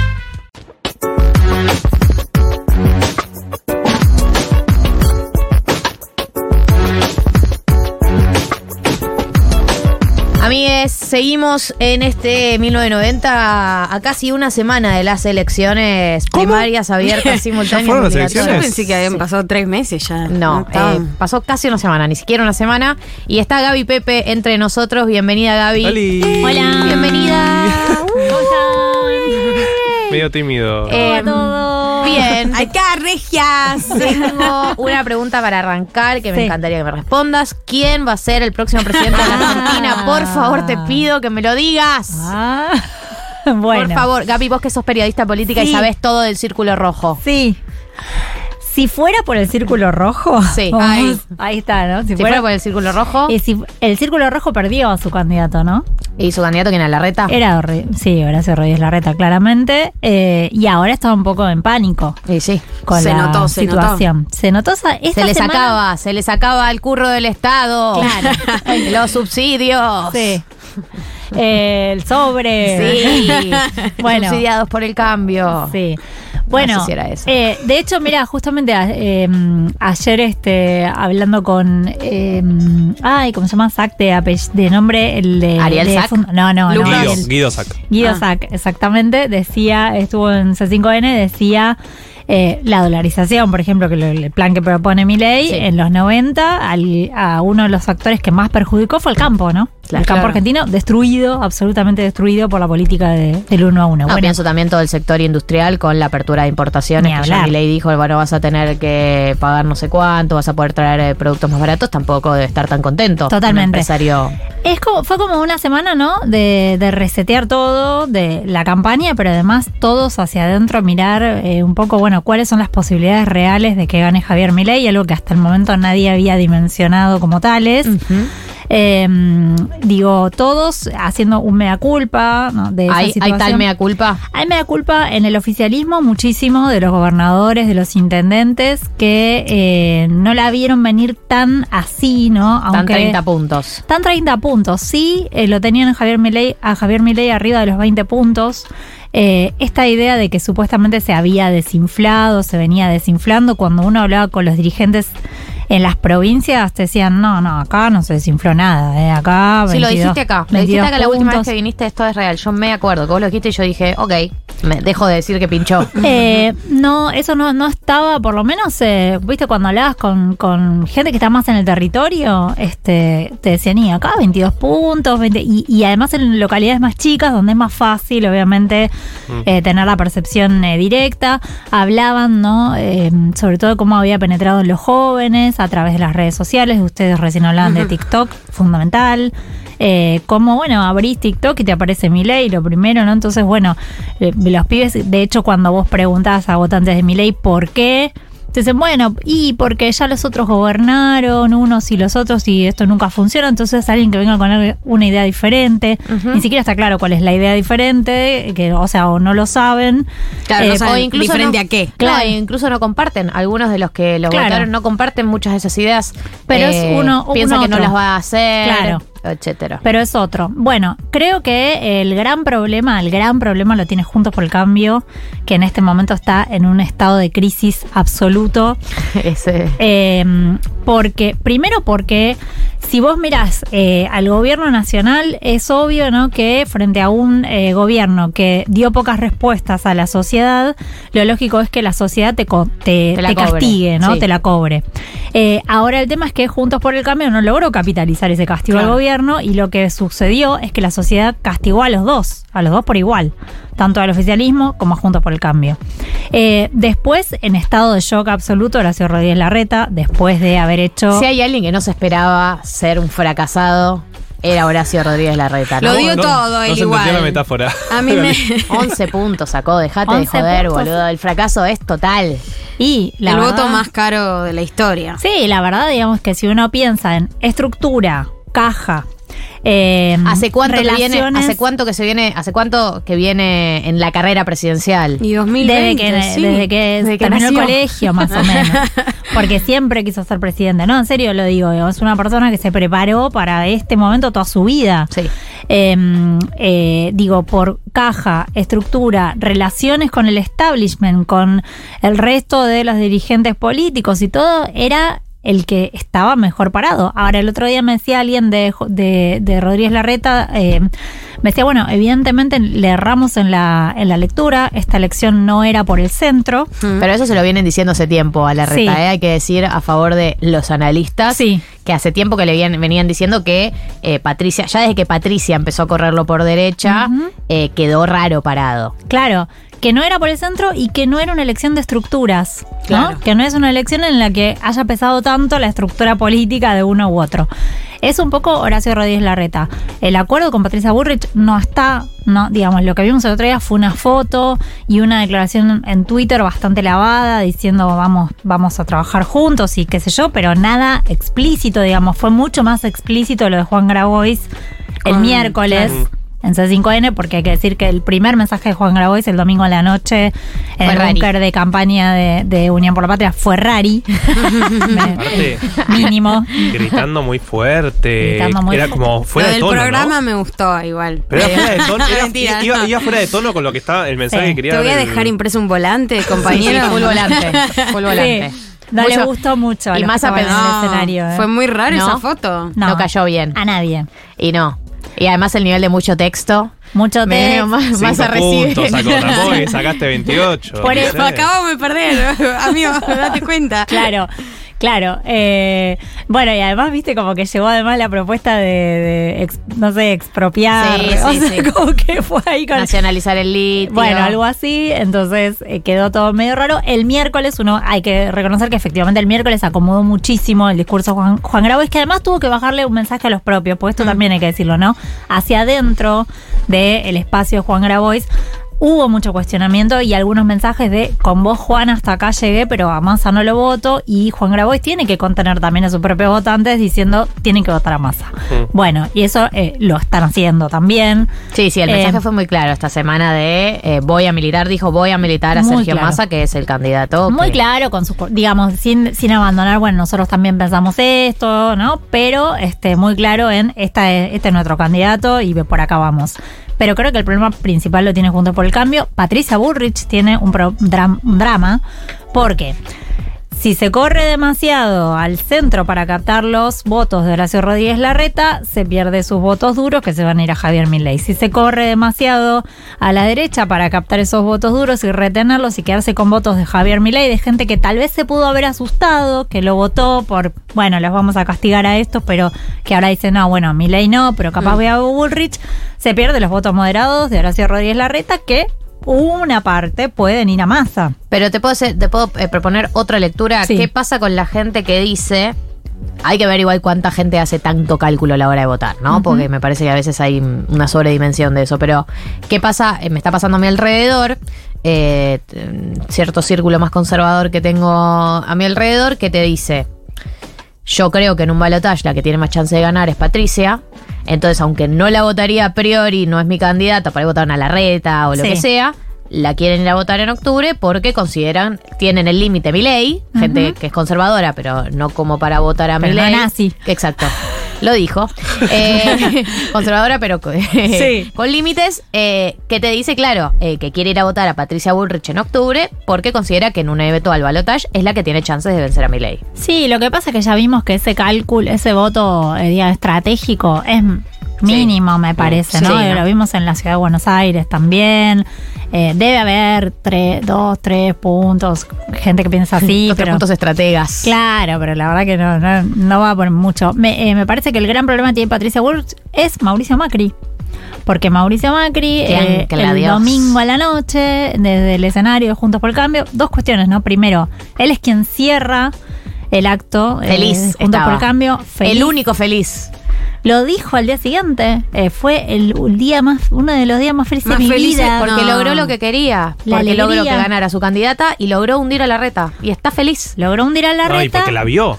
Amigues, seguimos en este 1990 a casi una semana de las elecciones primarias abiertas simultáneas. fueron las obligatorias. Yo elecciones? pensé que habían pasado tres meses ya. No, eh, pasó casi una semana, ni siquiera una semana. Y está Gaby Pepe entre nosotros. Bienvenida, Gaby. Oli. Hola. Bienvenida. Medio tímido. Eh, Bien. Acá, regias. Tengo una pregunta para arrancar que me Sí. encantaría que me respondas. ¿Quién va a ser el próximo presidente de la Argentina? Por favor, te pido que me lo digas. Ah, bueno. Por favor, Gaby, vos que sos periodista política y Sí. sabés todo del círculo rojo. Sí. Si fuera por el círculo rojo. Sí, vamos- ahí. ahí está, ¿no? Si fuera por el círculo rojo, eh, si- el círculo rojo perdió a su candidato, ¿no? y su candidato quién era Larreta. Era, sí, Horacio Rodríguez Larreta, claramente. eh, y ahora está un poco en pánico Y sí. con Se la notó, se situación. Se notó esa, esta Se le sacaba, se le sacaba el curro del Estado. Claro. Los subsidios. Sí. Eh, el sobre. Sí. Bueno. Subsidiados por el cambio. Sí. Bueno, No sé si era eso. eh, de hecho, mira, justamente a- eh, ayer este, hablando con, eh, ay, ¿cómo se llama? Sac de, de nombre, el de... ¿Ariel de No, no, no. Guido, el- Guido Sac. Guido Ah. Sac, exactamente, decía, estuvo en C5N, decía eh, la dolarización, por ejemplo, que lo- el plan que propone mi ley Sí. en los 90, al- a uno de los factores que más perjudicó fue el campo, ¿no? El campo Claro. argentino destruido, absolutamente destruido por la política de- del uno a uno. No, bueno, pienso también todo el sector industrial con la apertura de importaciones. Ni Que ya ley dijo, bueno, vas a tener que pagar no sé cuánto, vas a poder traer eh, productos más baratos, tampoco debe estar tan contento. Totalmente. Un empresario. Es como, fue como una semana, ¿no? De, de resetear todo, de la campaña, pero además todos hacia adentro mirar eh, un poco, bueno, cuáles son las posibilidades reales de que gane Javier Milei, algo que hasta el momento nadie había dimensionado como tales. Eh, digo, todos haciendo un mea culpa ¿no? de esa ¿Hay, hay tal mea culpa? Hay mea culpa en el oficialismo muchísimo de los gobernadores, de los intendentes, que eh, no la vieron venir tan así, ¿no? Están 30 puntos. Están 30 puntos, sí, eh, lo tenían a Javier Milei, a Javier Milei arriba de los 20 puntos. Eh, esta idea de que supuestamente se había desinflado, se venía desinflando, cuando uno hablaba con los dirigentes en las provincias, te decían, no, no, acá no se desinfló nada, eh, acá... Sí, lo 22 dijiste acá. Lo dijiste 22 acá la última vez que viniste, esto es real. Yo me acuerdo que vos lo dijiste y yo dije, ok, me dejo de decir que pinchó. Eh, no, eso no, no estaba, por lo menos, eh, viste, cuando hablabas con, con gente que está más en el territorio, este, te decían, y acá 22 puntos, 20, y, y además en localidades más chicas, donde es más fácil, obviamente, eh, tener la percepción eh, directa, hablaban, ¿no? Eh, sobre todo cómo había penetrado en los jóvenes a través de las redes sociales, ustedes recién hablaban de TikTok, fundamental. Eh, como, bueno, abrís TikTok y te aparece mi ley, lo primero, ¿no? Entonces, bueno, eh, los pibes, de hecho, cuando vos preguntabas a votantes de mi ley por qué, dicen, bueno, y porque ya los otros gobernaron unos y los otros y esto nunca funciona, entonces alguien que venga con una idea diferente, ni siquiera está claro cuál es la idea diferente, que, o sea, o no lo saben. Claro, no Eh, saben o incluso diferente no- a qué. Claro, incluso no comparten. Algunos de los que lo Claro. votaron no comparten muchas de esas ideas. Pero es uno- Piensa que no las va a hacer. Claro. Etcétera. Pero es otro. Bueno, creo que el gran problema, el gran problema lo tiene Juntos por el Cambio, que en este momento está en un estado de crisis absoluto. Ese. Eh, porque, primero porque si vos mirás eh, al gobierno nacional, es obvio ¿no? que frente a un eh, gobierno que dio pocas respuestas a la sociedad, lo lógico es que la sociedad te, co- te, Te la te castigue, ¿no? sí. Te la cobre. Ahora el tema es que Juntos por el Cambio no logró capitalizar ese castigo Claro. al gobierno y lo que sucedió es que la sociedad castigó a los dos, a los dos por igual, tanto al oficialismo como a Juntos por el Cambio. Eh, después, en estado de shock absoluto, Horacio Rodríguez Larreta, después de haber hecho... Si hay alguien que no se esperaba ser un fracasado, era Horacio Rodríguez Larreta. ¿no? Lo dio todo, no él se igual. la metáfora. A mí me. 11 puntos sacó, dejate de 11 joder, puntos. boludo. El fracaso es total. y la el voto más caro de la historia. Sí, la verdad, digamos que si uno piensa en estructura, caja, eh, ¿Hace cuánto que viene? ¿Hace cuánto que se viene? ¿Hace cuánto que viene en la carrera presidencial? Y 2020. Desde que, sí. desde que Desde que terminó el colegio, más o menos. Porque siempre quiso ser presidente. No, en serio lo digo. Es una persona que se preparó para este momento toda su vida. Sí. Eh, eh, digo, por caja, estructura, relaciones con el establishment, con el resto de los dirigentes políticos y todo, era el que estaba mejor parado. Ahora, el otro día me decía alguien de, de, de Rodríguez Larreta, eh, me decía, bueno, evidentemente le erramos en la, en la lectura, esta elección no era por el centro. Pero eso se lo vienen diciendo hace tiempo a la Sí. reta, ¿eh? hay que decir a favor de los analistas. Sí. Que hace tiempo que le habían- venían diciendo que eh, Patricia, ya desde que Patricia empezó a correrlo por derecha, eh, quedó raro parado. Claro, que no era por el centro y que no era una elección de estructuras, ¿no? Claro. Que no es una elección en la que haya pesado tanto la estructura política de uno u otro. Es un poco Horacio Rodríguez Larreta. El acuerdo con Patricia Burrich no está, no, digamos, lo que vimos el otro día fue una foto y una declaración en Twitter bastante lavada diciendo vamos, vamos a trabajar juntos y qué sé yo, pero nada explícito, digamos, fue mucho más explícito lo de Juan Grabois el miércoles claro. En C5N, porque hay que decir que el primer mensaje de Juan Grabois el domingo a la noche en Fue el búnker de campaña de, de Unión por la Patria fue rari. Aparte, mínimo. gritando muy fuerte. Gritando muy era fuerte. como fuera Lo de del tono. programa ¿no? me gustó igual. Pero era fuera de tono. era- Mentira, iba, no. iba fuera de tono con lo que estaba el mensaje Sí. que quería Te voy a el- dejar impreso un volante, Sí, compañero. full volante. Full volante. Sí. No le gustó mucho. a y más que estaban en el No, escenario. ¿eh? Fue muy raro ¿No? esa foto. no cayó bien. A nadie. Y no. Y además el nivel de mucho texto. Mucho Me texto. más, más a recibir. sacó, tampoco que sacaste 28. Por eso sé. Acabamos de perder, amigo, date cuenta. Claro, claro. Eh, bueno, y además, viste, como que llegó además la propuesta de, de ex- no sé, expropiar. Sí, o sí, sea, sí. como que fue ahí con. Nacionalizar el litio. Bueno, algo así, entonces eh, quedó todo medio raro. El miércoles, uno hay que reconocer que efectivamente el miércoles acomodó muchísimo el discurso Juan, Juan Grabois, que además tuvo que bajarle un mensaje a los propios, porque esto también hay que decirlo, ¿no? Hacia adentro del espacio de Juan Grabois. Hubo mucho cuestionamiento y algunos mensajes de con vos Juan hasta acá llegué, pero a Massa no lo voto. Y Juan Grabois tiene que contener también a sus propios votantes diciendo tienen que votar a Massa. Bueno, y eso eh, lo están haciendo también. Sí, sí, el Eh, mensaje fue muy claro esta semana de eh, voy a militar, dijo voy a militar a Sergio claro. Massa, que es el candidato. Muy que- claro, con sus, digamos, sin, sin abandonar, bueno, nosotros también pensamos esto, ¿no? Pero este, muy claro en esta, es- este es nuestro candidato y por acá vamos. Pero creo que el problema principal lo tiene junto por el cambio. Patricia Bullrich tiene un, pro- dram- un drama porque si se corre demasiado al centro para captar los votos de Horacio Rodríguez Larreta, se pierde sus votos duros que se van a ir a Javier Milei. Si se corre demasiado a la derecha para captar esos votos duros y retenerlos y quedarse con votos de Javier Milei, de gente que tal vez se pudo haber asustado, que lo votó por, bueno, los vamos a castigar a estos, pero que ahora dicen, no, bueno, Milei no, pero capaz voy a Bullrich, se pierde los votos moderados de Horacio Rodríguez Larreta que una parte pueden ir a masa. Pero te puedo, te puedo eh, proponer otra lectura. Sí. ¿Qué pasa con la gente que dice... Hay que ver igual cuánta gente hace tanto cálculo a la hora de votar, ¿no? Porque me parece que a veces hay una sobredimensión de eso. Pero, ¿qué pasa? Eh, me está pasando a mi alrededor eh, cierto círculo más conservador que tengo a mi alrededor que te dice, yo creo que en un balotaje la que tiene más chance de ganar es Patricia. Entonces, aunque no la votaría a priori, no es mi candidata, para votar a la reta o lo Sí. que sea, la quieren ir a votar en octubre porque consideran, tienen el límite mi ley, gente que es conservadora, pero no como para votar a mi Pero no nazi. Exacto. Lo dijo. Eh, conservadora, pero con, Sí. con límites, eh, que te dice, claro, eh, que quiere ir a votar a Patricia Bullrich en octubre porque considera que en un eventual balotaje es la que tiene chances de vencer a mi ley. Sí, lo que pasa es que ya vimos que ese cálculo, ese voto digamos, estratégico es mínimo, me parece, Sí, ¿no? ¿no? Lo vimos en la ciudad de Buenos Aires también. Eh, debe haber tres, dos, tres puntos, gente que piensa así, Otros pero... puntos estrategas. Claro, pero la verdad que no, no, no va a poner mucho. Me, eh, me parece que el gran problema que tiene Patricia Bullrich es Mauricio Macri. Porque Mauricio Macri, eh, el domingo a la noche, desde el escenario de Juntos por el Cambio, dos cuestiones, ¿no? Primero, él es quien cierra el acto eh, Feliz. de Juntos estaba. por el Cambio. Feliz. El único feliz. Lo dijo al día siguiente. eh, fue el, el día más, uno de los días más felices Más de mi felices vida. Porque No. logró lo que quería. La porque logró que ganara su candidata y logró hundir a la reta. Y está feliz. Logró hundir a la No, y reta. porque la vio.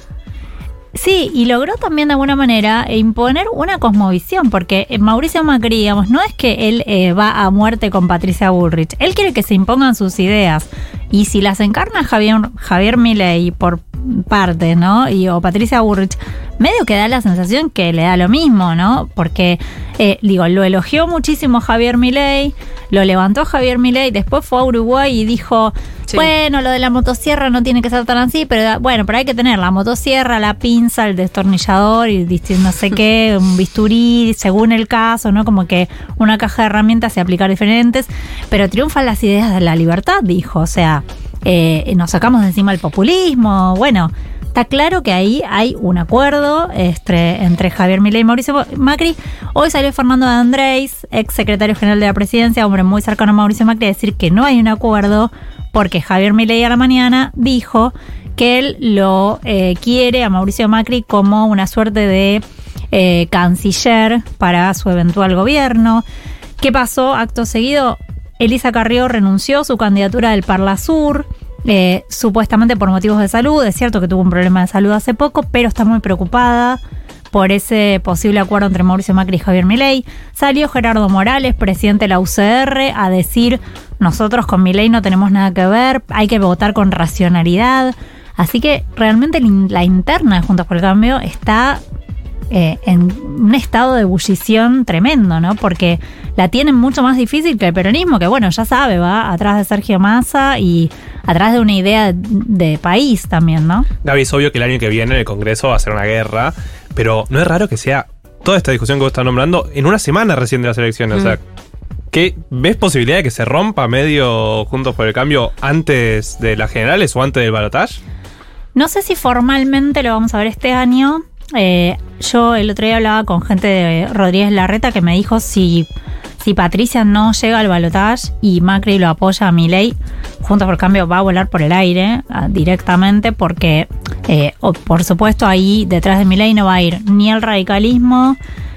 Sí, y logró también de alguna manera imponer una cosmovisión, porque eh, Mauricio Macri, digamos, no es que él eh, va a muerte con Patricia Bullrich, él quiere que se impongan sus ideas. Y si las encarna Javier, Javier Milei por parte, ¿no? Y, o Patricia Bullrich, medio que da la sensación que le da lo mismo, ¿no? Porque, eh, digo, lo elogió muchísimo Javier Milei, lo levantó Javier Milei, después fue a Uruguay y dijo, Sí. bueno, lo de la motosierra no tiene que ser tan así, pero bueno, pero hay que tener la motosierra, la pinza, el destornillador y no sé qué, un bisturí, según el caso, ¿no? Como que una caja de herramientas y aplicar diferentes, pero triunfan las ideas de la libertad, dijo, o sea, eh, nos sacamos de encima el populismo, bueno. Está claro que ahí hay un acuerdo este, entre Javier Milei y Mauricio Macri. Hoy salió Fernando de Andrés, ex secretario general de la presidencia, hombre muy cercano a Mauricio Macri, a decir que no hay un acuerdo porque Javier Milei a la mañana dijo que él lo eh, quiere a Mauricio Macri como una suerte de eh, canciller para su eventual gobierno. ¿Qué pasó? Acto seguido, Elisa Carrió renunció a su candidatura del Parla Sur. eh, supuestamente por motivos de salud, es cierto que tuvo un problema de salud hace poco, pero está muy preocupada por ese posible acuerdo entre Mauricio Macri y Javier Milei. Salió Gerardo Morales, presidente de la UCR, a decir, nosotros con Milei no tenemos nada que ver, hay que votar con racionalidad. Así que realmente la in- la interna de Juntos por el Cambio está eh, en un estado de ebullición tremendo, ¿no? Porque la tienen mucho más difícil que el peronismo, que bueno, ya sabe, va atrás de Sergio Massa y atrás de una idea de, de país también, ¿no? Gaby, es obvio que el año que viene el Congreso va a ser una guerra, pero no es raro que sea toda esta discusión que vos estás nombrando en una semana recién de las elecciones. O sea, ¿qué, ¿ves posibilidad de que se rompa medio Juntos por el Cambio antes de las generales o antes del balotaje? No sé si formalmente lo vamos a ver este año. Eh, yo el otro día hablaba con gente de Rodríguez Larreta que me dijo si, si Patricia no llega al balotaje y Macri lo apoya a Milei, Juntos por Cambio va a volar por el aire ah, directamente porque, eh, por supuesto, ahí detrás de Milei no va a ir ni el radicalismo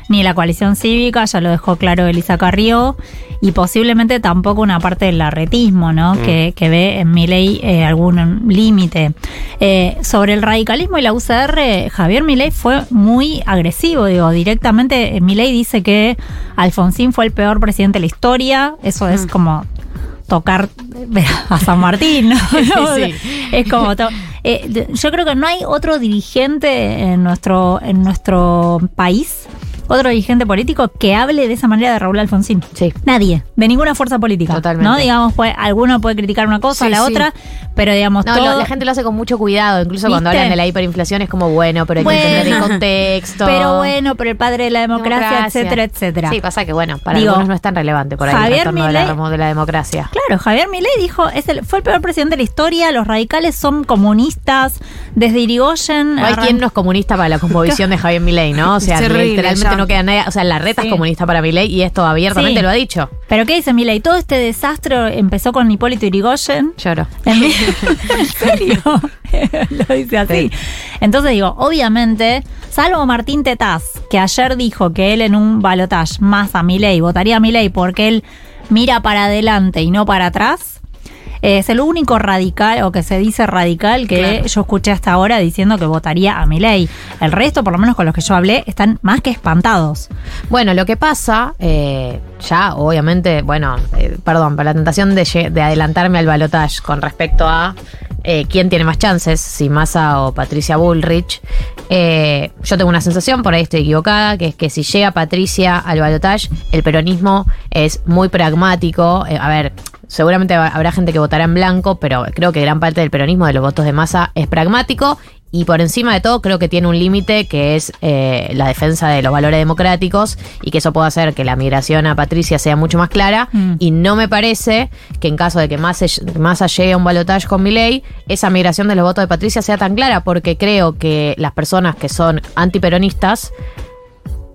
ni la coalición cívica, ya lo dejó claro Elisa Carrió, y posiblemente tampoco una parte del larretismo, ¿no? Que, que ve en Milei eh, algún límite. Eh, sobre el radicalismo y la UCR, Javier Milei fue muy agresivo, digo, directamente eh, Milei dice que Alfonsín fue el peor presidente de la historia, eso es como tocar a San Martín, ¿no? Sí. Es como eh, yo creo que no hay otro dirigente en nuestro en nuestro país, otro dirigente político que hable de esa manera de Raúl Alfonsín. Sí. Nadie, de ninguna fuerza política. Totalmente. ¿No? Digamos, pues, alguno puede criticar una cosa, Sí, la sí. otra, pero digamos, No, todo. lo- la gente lo hace con mucho cuidado, incluso cuando hablan de la hiperinflación es como bueno, pero hay Bueno. que entender el contexto. pero bueno, pero el padre de la democracia, Democracia. etcétera, etcétera. Sí, pasa que bueno, para Digo, algunos no es tan relevante por ahí Javier el retorno de la, de democracia. Claro, Javier Milei dijo, es el, fue el peor presidente de la historia, los radicales son comunistas, desde Irigoyen... No hay quien no es comunista para la cosmovisión de Javier Milei, ¿no? O sea, literalmente no queda nadie. O sea, la reta Sí. es comunista para Milei y esto abiertamente Sí. lo ha dicho. Pero ¿qué dice Milei? Todo este desastre empezó con Hipólito Irigoyen. Lloro. En, ¿En serio? Lo dice así. Entonces digo, obviamente, salvo Martín Tetaz, que ayer dijo que él en un balotaje más a Milei, votaría a Milei porque él mira para adelante y no para atrás, Es el único radical, o que se dice radical, que Claro. yo escuché hasta ahora diciendo que votaría a Milei. El resto, por lo menos con los que yo hablé, están más que espantados. Bueno, lo que pasa, eh, ya obviamente, bueno, eh, perdón, por la tentación de, adelantarme al balotage con respecto a eh, quién tiene más chances, si Massa o Patricia Bullrich. eh, yo tengo una sensación, por ahí estoy equivocada, que es que si llega Patricia al balotage, el peronismo es muy pragmático. Eh, a ver, seguramente ha- habrá gente que votará en blanco, pero creo que gran parte del peronismo de los votos de Massa es pragmático. Y por encima de todo, creo que tiene un límite que es eh, la defensa de los valores democráticos y que eso puede hacer que la migración a Patricia sea mucho más clara. Mm. Y no me parece que en caso de que Massa, Massa llegue a un balotaje con Milei, esa migración de los votos de Patricia sea tan clara, porque creo que las personas que son antiperonistas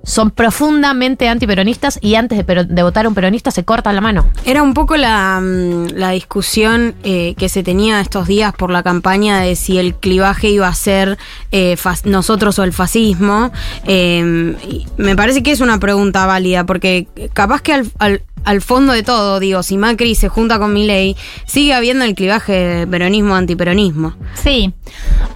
son profundamente antiperonistas y antes de, votar a un peronista se cortan la mano. Era un poco la, mm, la discusión eh, que se tenía estos días por la campaña de si el clivaje iba a ser eh, nosotros o el fascismo. Eh, me parece que es una pregunta válida, porque capaz que al- al fondo de todo, digo, si Macri se junta con Milei, sigue habiendo el clivaje peronismo-antiperonismo. Sí.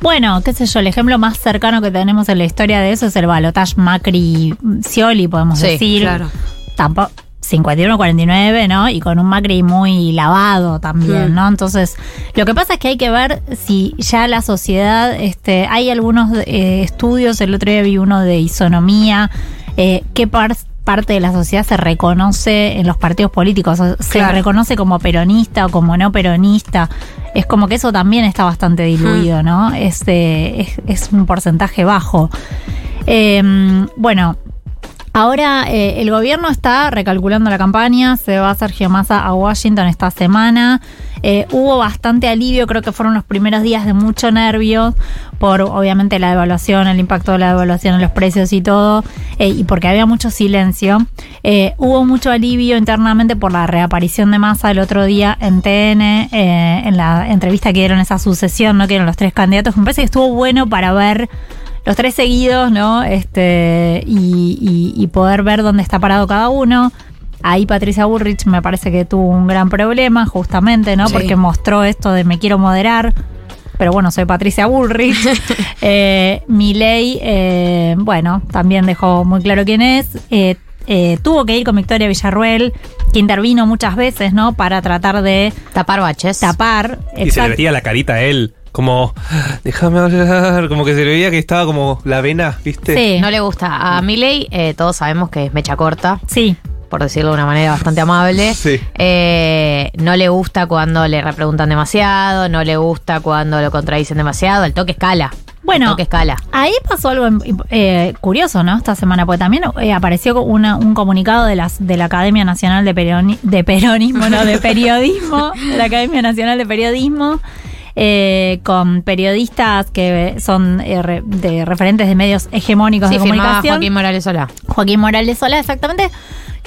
Bueno, qué sé yo, el ejemplo más cercano que tenemos en la historia de eso es el balotage Macri-Scioli, podemos Sí, decir. claro. Tampoco. 51-49, ¿no? Y con un Macri muy lavado también, Mm. ¿no? Entonces, lo que pasa es que hay que ver si ya la sociedad, este, hay algunos eh, estudios, el otro día vi uno de isonomía, eh, qué par- parte de la sociedad se reconoce en los partidos políticos, o se Claro. reconoce como peronista o como no peronista. Es como que eso también está bastante diluido, ¿no? Es, es, es un porcentaje bajo. Eh, bueno, Ahora eh, el gobierno está recalculando la campaña, se va Sergio Massa a Washington esta semana. Eh, hubo bastante alivio, creo que fueron los primeros días de mucho nervio por obviamente la devaluación, el impacto de la devaluación en los precios y todo, eh, y porque había mucho silencio. Eh, hubo mucho alivio internamente por la reaparición de Massa el otro día en TN, en la entrevista que dieron esa sucesión, ¿no? que eran los tres candidatos. Me parece que estuvo bueno para ver los tres seguidos, ¿no? Este, y poder ver dónde está parado cada uno. Ahí Patricia Bullrich me parece que tuvo un gran problema, justamente, ¿no? Sí. Porque mostró esto de me quiero moderar. Pero bueno, soy Patricia Bullrich. eh, Milei, eh, bueno, también dejó muy claro quién es. Eh, eh, tuvo que ir con Victoria Villarruel, que intervino muchas veces, ¿no? Para tratar de Tapar baches. tapar. Y se le veía la carita a él, como, déjame hablar, como que se le veía que estaba como la vena, ¿viste? Sí. No le gusta. A Milei eh, todos sabemos que es mecha corta. Sí. Por decirlo de una manera bastante amable. Sí. Eh, no le gusta cuando le repreguntan demasiado, no le gusta cuando lo contradicen demasiado, el toque escala. Bueno, el toque escala. Ahí pasó algo eh, curioso, ¿no? Esta semana, porque también eh, apareció una- un comunicado de, las, de la Academia Nacional de, Peroni- de Peronismo, no, de Periodismo, de la Academia Nacional de Periodismo, eh, con periodistas que son eh, de referentes de medios hegemónicos Sí, de comunicación. Joaquín Morales Solá. Joaquín Morales Sola, exactamente.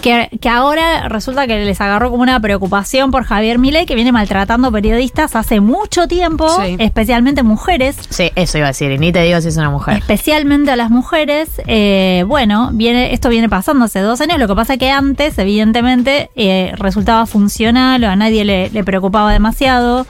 Que, que ahora resulta que les agarró como una preocupación por Javier Milei, que viene maltratando periodistas hace mucho tiempo, Sí. especialmente mujeres. Sí, eso iba a decir, y ni te digo si es una mujer. Especialmente a las mujeres, eh, bueno, viene, esto viene pasando hace dos años. Lo que pasa que antes, evidentemente, eh, resultaba funcional o a nadie le, le preocupaba demasiado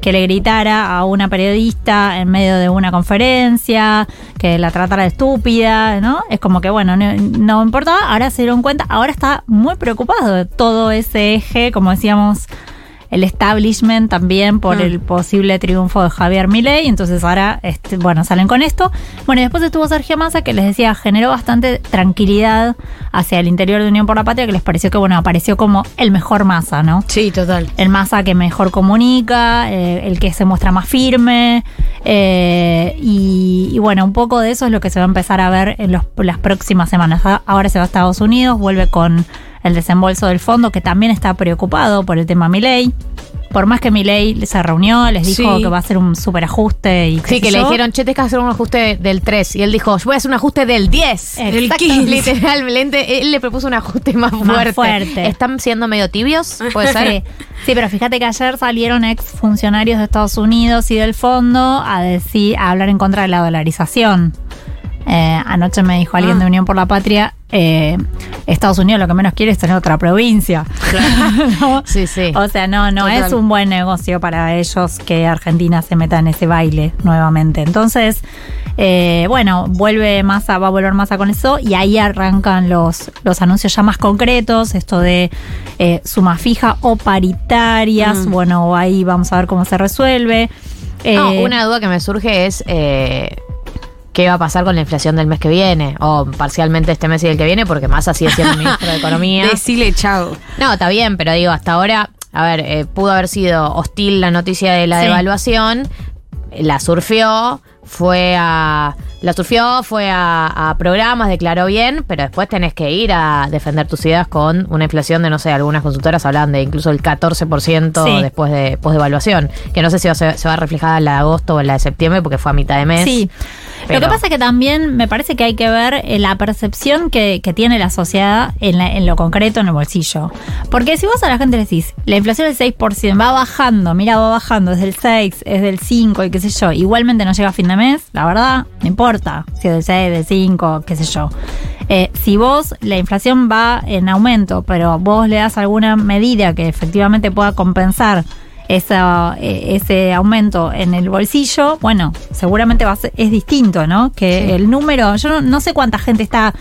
que le gritara a una periodista en medio de una conferencia, que la tratara de estúpida, ¿no? Es como que, bueno, no, importaba. Ahora se dieron cuenta, ahora está muy preocupado de todo ese eje, como decíamos el establishment también por Mm. el posible triunfo de Javier Milei. Entonces ahora, este, bueno, salen con esto. Bueno, y después estuvo Sergio Massa, que les decía, generó bastante tranquilidad hacia el interior de Unión por la Patria, que les pareció que, bueno, apareció como el mejor Massa, ¿no? Sí, total. El Massa que mejor comunica, eh, el que se muestra más firme. eh, y, y bueno, un poco de eso es lo que se va a empezar a ver en los- las próximas semanas. Ahora se va a Estados Unidos, vuelve con el desembolso del fondo, que también está preocupado por el tema Milei. Por más que Milei se reunió, les dijo Sí. que va a hacer un superajuste y qué Sí, que le dijeron, che, tienes que hacer un ajuste del 3. Y él dijo, yo voy a hacer un ajuste del 10. El Exacto. 15. Literalmente, él le propuso un ajuste más, Más fuerte. fuerte. ¿Están siendo medio tibios? Puede ser. Sí. Sí, pero fíjate que ayer salieron ex funcionarios de Estados Unidos y del fondo a decir, a hablar en contra de la dolarización. Eh, anoche me dijo alguien Ah. de Unión por la Patria, eh, Estados Unidos lo que menos quiere es tener otra provincia. ¿No? Sí, sí. O sea, no, no Total. es un buen negocio para ellos que Argentina se meta en ese baile nuevamente. Entonces, eh, bueno, vuelve Massa, va a volver Massa con eso y ahí arrancan los, los anuncios ya más concretos, esto de suma fija o paritarias. Mm. Bueno, ahí vamos a ver cómo se resuelve. No, una duda que me surge es qué va a pasar con la inflación del mes que viene, o parcialmente este mes y el que viene, porque Massa sigue siendo ministro de Economía. Decile chao. No, está bien, pero digo, hasta ahora, a ver, eh, pudo haber sido hostil la noticia de la Sí. devaluación, la surfió, fue a. La surfió, fue a, a programas, declaró bien, pero después tenés que ir a defender tus ideas con una inflación de, no sé, algunas consultoras hablan de incluso el 14% Sí. después de posdevaluación, que no sé si va a ser- se va a reflejar en la de agosto o en la de septiembre, porque fue a mitad de mes. Sí. Pero- Lo que pasa es que también me parece que hay que ver eh, la percepción que, que tiene la sociedad en, la- en lo concreto, en el bolsillo. Porque si vos a la gente le decís, la inflación es del 6%, va bajando, mira, va bajando, es del 6, es del 5 y qué sé yo, igualmente no llega a fin de mes, la verdad, no importa si es del 6, del 5, qué sé yo. Eh, si vos, la inflación va en aumento, pero vos le das alguna medida que efectivamente pueda compensar esa, eh, ese aumento en el bolsillo, bueno, seguramente va a ser, es distinto, ¿no? Que el número, yo no, no sé cuánta gente está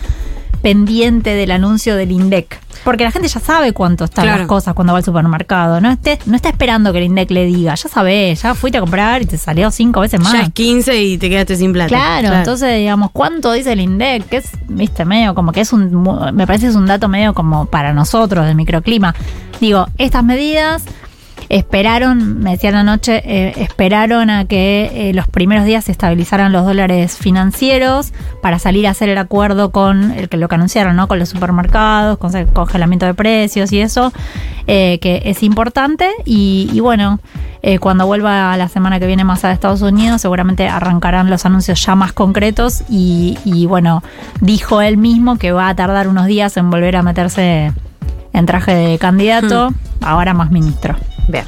pendiente del anuncio del INDEC. Porque la gente ya sabe cuánto están Claro. las cosas cuando va al supermercado. No, esté, no está esperando que el INDEC le diga. Ya sabés, ya fuiste a comprar y te salió cinco veces más. Ya es 15 y te quedaste sin plata. Claro, entonces digamos, ¿cuánto dice el INDEC? Que es, viste, medio como que es un, me parece que es un dato medio como para nosotros del microclima. Digo, estas medidas esperaron, me decían anoche, eh, esperaron a que eh, los primeros días se estabilizaran los dólares financieros para salir a hacer el acuerdo con el que lo que anunciaron, ¿no? Con los supermercados, con el congelamiento de precios y eso, eh, que es importante. Y, y bueno, cuando vuelva la semana que viene más a Estados Unidos, seguramente arrancarán los anuncios ya más concretos. Y, y bueno, dijo él mismo que va a tardar unos días en volver a meterse en traje de candidato, ahora más ministro. Bien.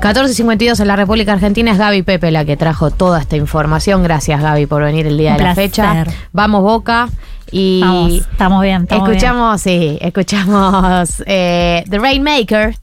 14.52 en la República Argentina es Gaby Pepe la que trajo toda esta información. Gracias Gaby por venir el día Un de la fecha. Vamos Boca y Vamos, estamos bien, estamos escuchamos, sí, escuchamos eh, The Rainmaker.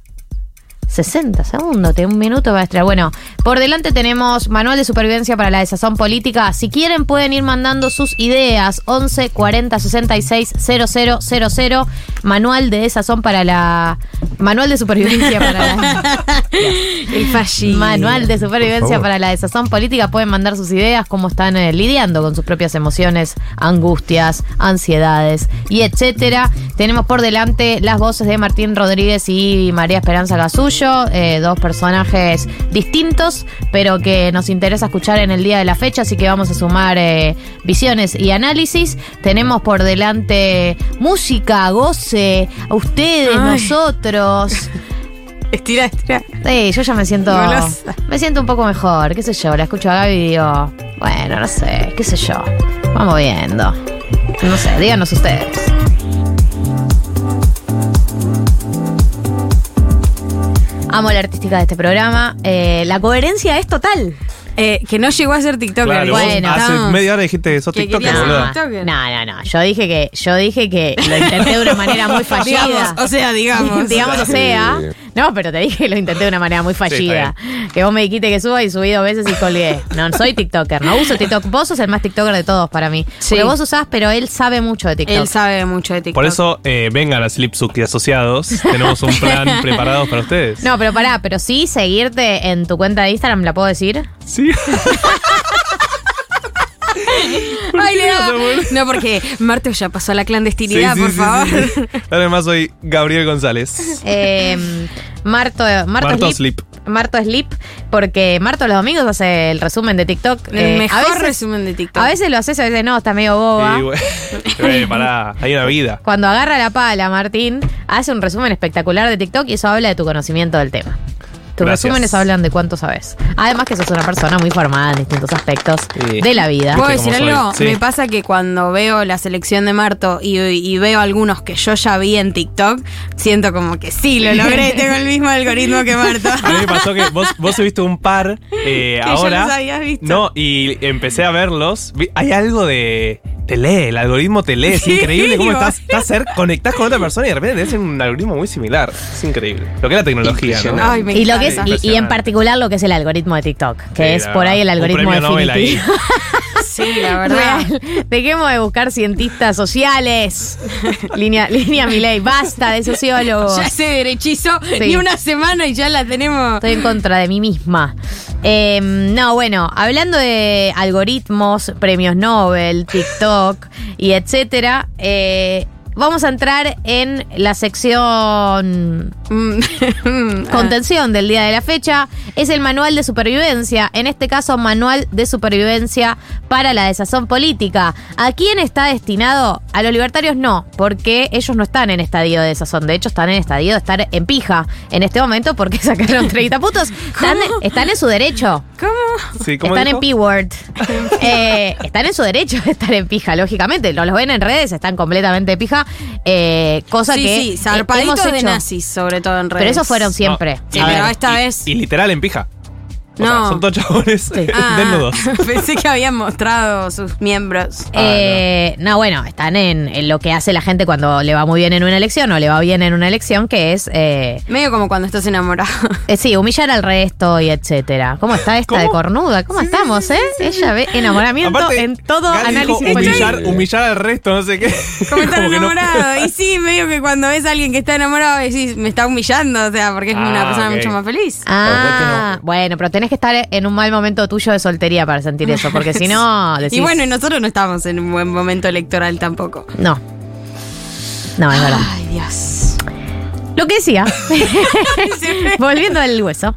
60 segundos, de un minuto va a estrenar. Bueno, por delante tenemos manual de supervivencia para la desazón política. Si quieren pueden ir mandando sus ideas. 11 40 66 000. Manual de desazón para la... Manual de supervivencia para la... El fallido. Manual de supervivencia para la desazón política. Pueden mandar sus ideas, cómo están eh, lidiando con sus propias emociones, angustias, ansiedades y etcétera. Tenemos por delante las voces de Martín Rodríguez y María Esperanza Gasullo, eh, dos personajes distintos, pero que nos interesa escuchar en el día de la fecha, así que vamos a sumar eh, visiones y análisis. Tenemos por delante música, goce, a ustedes, Ay. nosotros. Estira, estira. Sí, yo ya me siento. Golosa. Me siento un poco mejor, qué sé yo. La escucho a Gaby y digo, bueno, no sé, qué sé yo. Vamos viendo. No sé, díganos ustedes. Amo la artística de este programa. Eh, la coherencia es total. Eh, que no llegó a ser TikToker. Claro, Bueno, hace estamos- media hora dijiste que sos Que TikToker, boludo. No, no, no. Yo dije que, yo dije que lo intenté de una manera muy fallida. Digamos, o sea, digamos. digamos, o sea. No, pero te dije que lo intenté de una manera muy fallida. que vos me dijiste que suba y subí dos veces y colgué. No soy TikToker, no uso TikTok. Vos sos el más TikToker de todos para mí. Sí. Porque vos usás, pero él sabe mucho de TikTok. Él sabe mucho de TikTok. Por eso, eh, vengan a Slipsuk y asociados. Tenemos un plan preparado para ustedes. No, pero pará, pero sí seguirte en tu cuenta de Instagram, ¿la puedo decir? Sí. Ay, no? No, porque Marto ya pasó a la clandestinidad, Sí, sí, por sí, favor. sí, sí. Además, soy Gabriel González. Eh, Marto, Marto, Marto Slip. Marto Slip, porque Marto los domingos hace el resumen de TikTok. El Eh, mejor a veces, resumen de TikTok. A veces lo haces, a veces no, está medio boba. Bueno, eh, pará, hay una vida. Cuando agarra la pala, Martín, hace un resumen espectacular de TikTok y eso habla de tu conocimiento del tema. Tus Gracias. resúmenes hablan de cuánto sabes. Además que sos una persona muy formada en distintos aspectos Sí. de la vida. ¿Puedo ¿Viste decir algo? Sí. Me pasa que cuando veo la selección de Marto y, y veo algunos que yo ya vi en TikTok, siento como que sí, lo logré, tengo el mismo algoritmo que Marto. A mí me pasó que vos, vos subiste un par eh, Que ya ahora. los habías visto. No, y empecé a verlos. Hay algo de Te lee, el algoritmo te lee, es Sí, increíble cómo estás, estás cer- conectás con otra persona y de repente tenés un algoritmo muy similar. Es increíble. Lo que es la tecnología, ¿no? Ay, me Y lo que es, y- y, en particular lo que es el algoritmo de TikTok, que Sí, es por ahí el algoritmo premio Nobel ahí. definitivo. Sí, la verdad. Real. Dejemos de buscar cientistas sociales. línea, línea Milei, basta de sociólogos. Ya se derechizo Sí. ni una semana y ya la tenemos. Estoy en contra de mí misma. Eh, no, bueno, hablando de algoritmos, premios Nobel, TikTok y etcétera, eh, vamos a entrar en la sección Mm. contención del día de la fecha. Es el manual de supervivencia, en este caso manual de supervivencia para la desazón política. ¿A quién está destinado? A los libertarios no, porque ellos no están en estadio de desazón, de hecho están en estadio de estar en pija en este momento porque sacaron 30 putos. Están, están en su derecho. ¿Cómo? Sí, ¿cómo Están en? P-Word. Eh, están en su derecho de estar en pija, lógicamente. No los ven en redes, están completamente pija. Eh, cosa sí, que sí, zarpaditos hemos de nazis, sobre todo en redes. Pero esos fueron siempre. Sí, A pero esta y, vez. Y literal en pija. O sea, No. son todos chabones Ah, desnudos. Pensé que habían mostrado sus miembros. Eh, no. bueno, están en, en lo que hace la gente cuando le va muy bien en una elección o le va bien en una elección, que es, eh, Medio como cuando estás enamorado. eh, sí, humillar al resto y etcétera. ¿Cómo está esta de cornuda? ¿Cómo estamos, eh? Ella ve enamoramiento Aparte, en todo Gali análisis dijo humillar, humillar al resto, no sé qué. Como estar Como que no- enamorado. Y sí, medio que cuando ves a alguien que está enamorado decís, me está humillando, o sea, porque es una Ah, persona mucho más feliz. Ah, bueno, pero tenés que estar en un mal momento tuyo de soltería para sentir eso, porque si no, decís, Y bueno, y nosotros no estamos en un buen momento electoral tampoco. no. No, es verdad. Ay, Dios. Lo que decía, volviendo al hueso,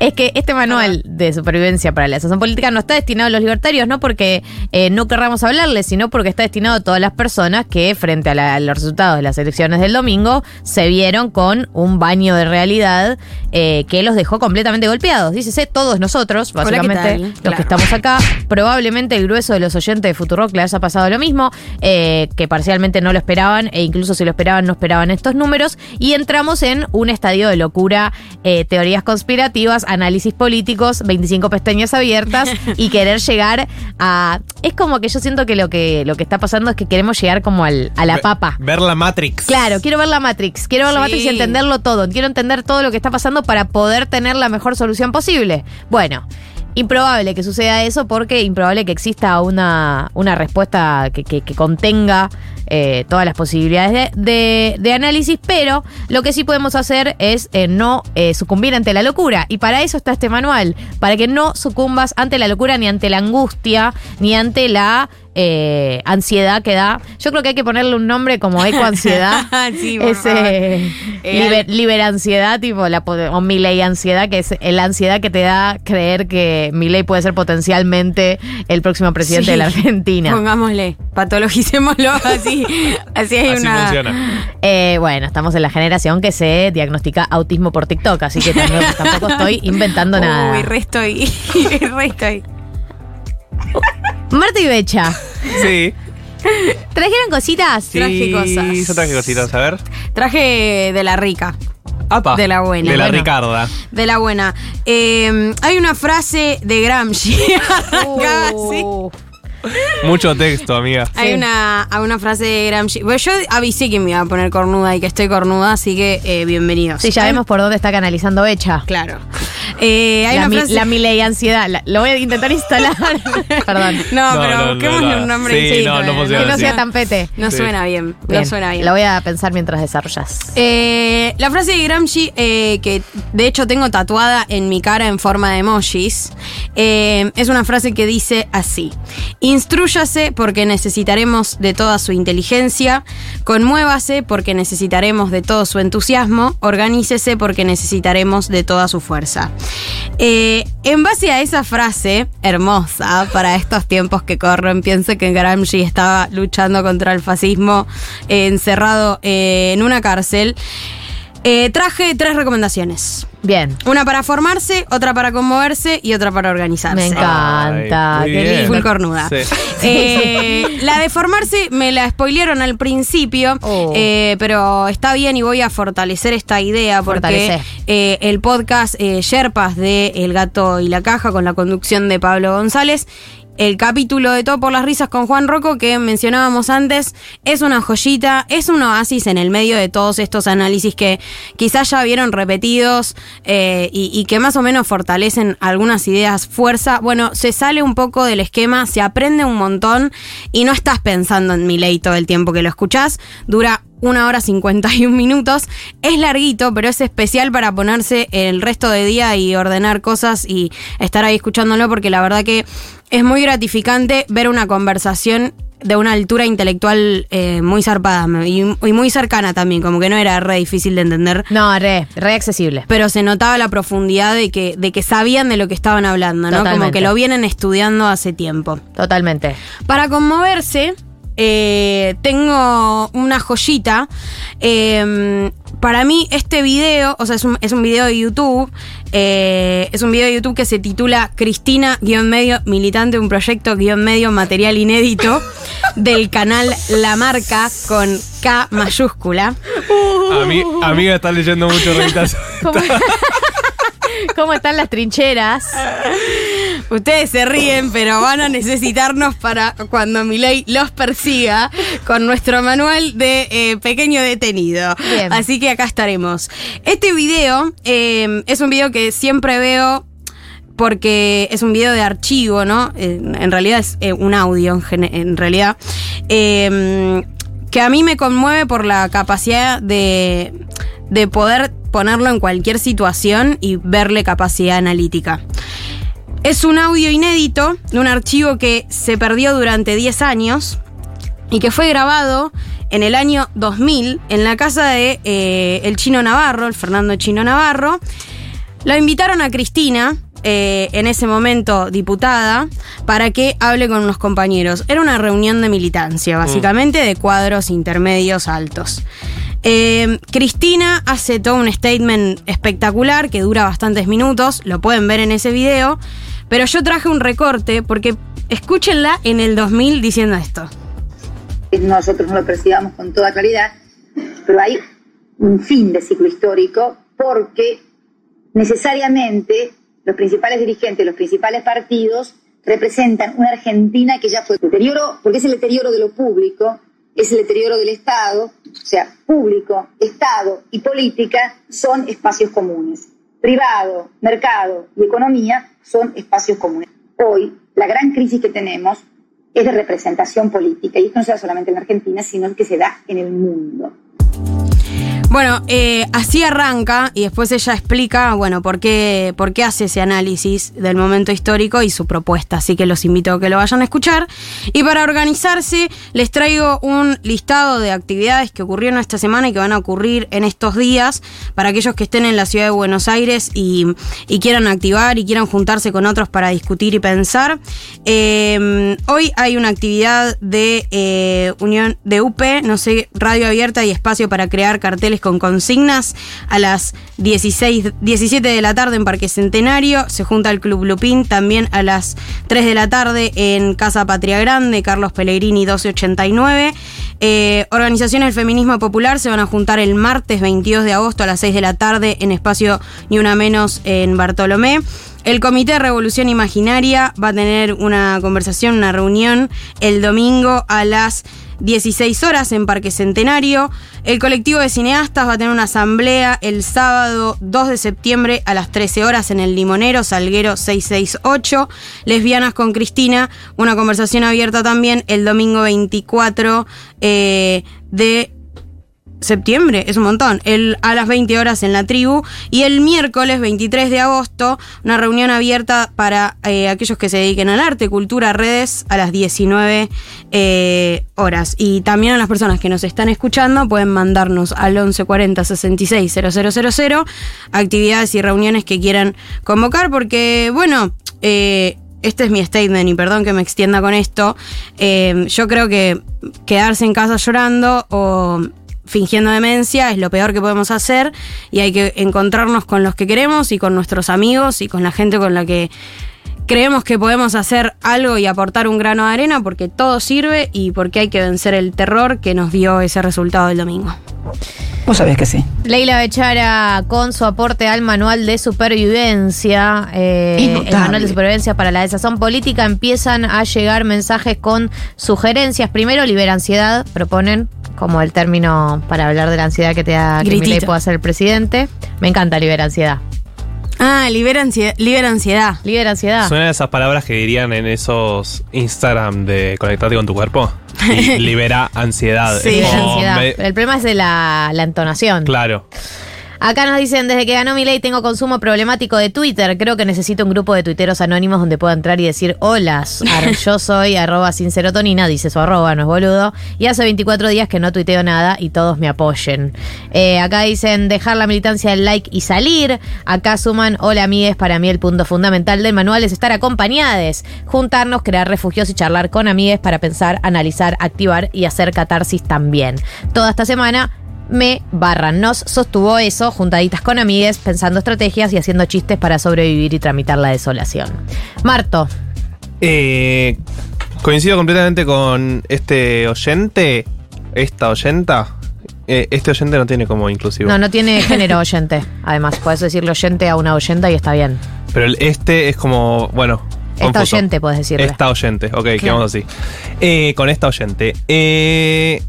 es que este manual de supervivencia para la asociación política no está destinado a los libertarios, no porque eh, no querramos hablarles, sino porque está destinado a todas las personas que, frente a, la- a los resultados de las elecciones del domingo, se vieron con un baño de realidad eh, que los dejó completamente golpeados. Dícese, todos nosotros, Hola, ¿qué básicamente, los Claro. que estamos acá, probablemente el grueso de los oyentes de Futurock le haya pasado lo mismo, eh, que parcialmente no lo esperaban, e incluso si lo esperaban, no esperaban estos números, y entramos en un estadio de locura, eh, teorías conspirativas, análisis políticos, 25 pestañas abiertas y querer llegar a... Es como que yo siento que lo que, lo que está pasando es que queremos llegar como al, a la papa. Ver la Matrix. Claro, quiero ver la Matrix, quiero ver la. Matrix y entenderlo todo, quiero entender todo lo que está pasando para poder tener la mejor solución posible. Bueno, improbable que suceda eso porque improbable que exista una, una respuesta que, que- que contenga eh, todas las posibilidades de, de- de análisis, pero lo que sí podemos hacer es eh, no eh, sucumbir ante la locura. Y para eso está este manual, para que no sucumbas ante la locura, ni ante la angustia, ni ante la eh, ansiedad que da. Yo creo que hay que ponerle un nombre como ecoansiedad. Sí, por es favor. Eh, liber- liberansiedad, tipo la o Milei ansiedad, que es la ansiedad que te da creer que Milei puede ser potencialmente el próximo presidente Sí. de la Argentina. Pongámosle, patologicémoslo así. Así hay Así una. funciona. Eh, bueno, estamos en la generación que se diagnostica autismo por TikTok, así que tampoco, tampoco estoy inventando nada. Uy, resto y. resto y. Marta y Becha, Sí. ¿trajeron cositas? Sí, Traje cosas. yo traje cositas, a ver. Traje de la rica. Apa. De la buena. De la Bueno. Ricarda. De la buena. Eh, hay una frase de Gramsci. Así. Uh, Mucho texto, amiga. Hay Sí. una, hay una frase de Gramsci. Bueno, yo avisé que me iba a poner cornuda y que estoy cornuda, así que eh, bienvenidos. sí, ya vemos por dónde está canalizando Becha. Claro. Eh, hay La, una mi- frase. la ansiedad. La- lo voy a intentar instalar. Perdón. No, No, pero no, no, busquémosle no. un nombre Sí, no, no funciona Que no sea tan pete. No Sí. suena bien. Bien, No suena bien. Lo voy a pensar mientras desarrollas. Eh, la frase de Gramsci, eh, que de hecho tengo tatuada en mi cara en forma de emojis, eh, es una frase que dice así: Instrúyase porque necesitaremos de toda su inteligencia, conmuévase porque necesitaremos de todo su entusiasmo, organícese porque necesitaremos de toda su fuerza. Eh, en base a esa frase hermosa para estos tiempos que corren, pienso que Gramsci estaba luchando contra el fascismo eh, encerrado eh, en una cárcel. Traje tres recomendaciones. Bien. Una para formarse, otra para conmoverse y otra para organizarse. Me encanta. Ay, Qué bien. Full cornuda. Sí. Eh, la de formarse me la spoilearon al principio, Oh. eh, pero está bien y voy a fortalecer esta idea porque eh, el podcast eh, Sherpas de El Gato y la Caja con la conducción de Pablo González el capítulo de Todo por las Risas con Juan Rocco que mencionábamos antes es una joyita, es un oasis en el medio de todos estos análisis que quizás ya vieron repetidos eh, y, y que más o menos fortalecen algunas ideas fuerza. Bueno, se sale un poco del esquema, se aprende un montón y no estás pensando en mi ley todo el tiempo que lo escuchás. Dura una hora 51 minutos. Es larguito, pero es especial para ponerse el resto de día y ordenar cosas y estar ahí escuchándolo porque la verdad que es muy gratificante ver una conversación de una altura intelectual eh, muy zarpada y, y muy cercana también, como que no era re difícil de entender. No, re, re accesible. Pero se notaba la profundidad de que, de que sabían de lo que estaban hablando, ¿no? Como que lo vienen estudiando hace tiempo. Totalmente. Para conmoverse, eh, tengo una joyita. Eh, para mí, este video, o sea, es un, es un video de YouTube. eh, es un video de YouTube que se titula Cristina-medio militante, un proyecto guion medio material inédito del canal La Marca con K mayúscula. A mí, amiga, está leyendo mucho revistas. ¿Cómo, ¿Cómo están las trincheras? Ustedes se ríen, pero van a necesitarnos para cuando Milei los persiga con nuestro manual de eh, pequeño detenido. Bien. Así que acá estaremos. Este video eh, es un video que siempre veo porque es un video de archivo, ¿no? En realidad es eh, un audio, en, en realidad. Que a mí me conmueve por la capacidad de, de poder ponerlo en cualquier situación y verle capacidad analítica. Es un audio inédito de un archivo que se perdió durante 10 años y que fue grabado en el año 2000 en la casa de eh, el Chino Navarro, el Fernando Chino Navarro. La invitaron a Cristina, eh, en ese momento diputada, para que hable con unos compañeros. Era una reunión de militancia, básicamente, de cuadros intermedios altos. Eh, Cristina hace todo un statement espectacular que dura bastantes minutos, lo pueden ver en ese video, pero yo traje un recorte porque escúchenla en el 2000 diciendo esto. nosotros no lo percibamos con toda claridad, pero hay un fin de ciclo histórico porque necesariamente los principales dirigentes, los principales partidos representan una Argentina que ya fue deterioro, porque es el deterioro de lo público, es el deterioro del Estado, o sea, público, Estado y política son espacios comunes. Privado, mercado y economía son espacios comunes. Hoy, la gran crisis que tenemos es de representación política, y esto no se da solamente en Argentina, sino que se da en el mundo. Bueno, eh, así arranca y después ella explica, bueno, por qué, por qué hace ese análisis del momento histórico y su propuesta. Así que los invito a que lo vayan a escuchar. Y para organizarse, les traigo un listado de actividades que ocurrieron esta semana y que van a ocurrir en estos días para aquellos que estén en la ciudad de Buenos Aires y, y quieran activar y quieran juntarse con otros para discutir y pensar. Eh, hoy hay una actividad de eh, Unión de UP, no sé, radio abierta y espacio para crear carteles con consignas a las 16, 17 de la tarde en Parque Centenario. Se junta el Club Lupín también a las 3 de la tarde en Casa Patria Grande, Carlos Pellegrini 1289. Eh, organizaciones del feminismo popular se van a juntar el martes 22 de agosto a las 6 de la tarde en espacio Ni Una Menos en Bartolomé. El Comité de Revolución Imaginaria va a tener una conversación, una reunión el domingo a las 16 horas en Parque Centenario. El colectivo de cineastas va a tener una asamblea el sábado 2 de septiembre a las 13 horas en el Limonero, Salguero 668. Lesbianas con Cristina, una conversación abierta también el domingo 24 eh, de septiembre, es un montón, el, a las 20 horas en la tribu y el miércoles 23 de agosto una reunión abierta para eh, aquellos que se dediquen al arte, cultura, redes a las 19 eh, horas y también a las personas que nos están escuchando pueden mandarnos al 1140 66 000 actividades y reuniones que quieran convocar porque bueno, eh, este es mi statement y perdón que me extienda con esto. Eh, yo creo que quedarse en casa llorando o fingiendo demencia es lo peor que podemos hacer y hay que encontrarnos con los que queremos y con nuestros amigos y con la gente con la que Creemos que podemos hacer algo y aportar un grano de arena porque todo sirve y porque hay que vencer el terror que nos dio ese resultado del domingo. Vos sabés que sí. Leila Bechara con su aporte al manual de supervivencia. eh, el manual de supervivencia para la desazón política empiezan a llegar mensajes con sugerencias. Primero, libera ansiedad, proponen como el término para hablar de la ansiedad que te da que pueda ser el presidente. Me encanta libera ansiedad. Ah, libera ansiedad. Libera ansiedad. Libera ansiedad. Suena esas palabras que dirían en esos Instagram de conectarte con tu cuerpo. Y libera ansiedad. Sí. Libera ansiedad. me- El problema es de la, la entonación. Claro. Acá nos dicen, desde que ganó mi ley tengo consumo problemático de Twitter. Creo que necesito un grupo de tuiteros anónimos donde pueda entrar y decir, hola, yo soy arroba sin serotonina, dice su arroba, no es boludo. Y hace 24 días que no tuiteo nada y todos me apoyen. Eh, acá dicen, dejar la militancia del like y salir. Acá suman, hola amigues, para mí el punto fundamental del manual es estar acompañados. Juntarnos, crear refugios y charlar con amigues para pensar, analizar, activar y hacer catarsis también. Toda esta semana me barran. Nos sostuvo eso, juntaditas con amigues, pensando estrategias y haciendo chistes para sobrevivir y tramitar la desolación. Marto, Eh, coincido completamente con este oyente. Esta oyenta. Eh, este oyente no tiene como inclusivo. no, no tiene género oyente. Además, puedes decirle oyente a una oyenta y está bien. Pero el este es como, bueno. Esta confuso. oyente, puedes decirle. Esta oyente, ok, Claro. quedamos así. Eh, con esta oyente. Eh,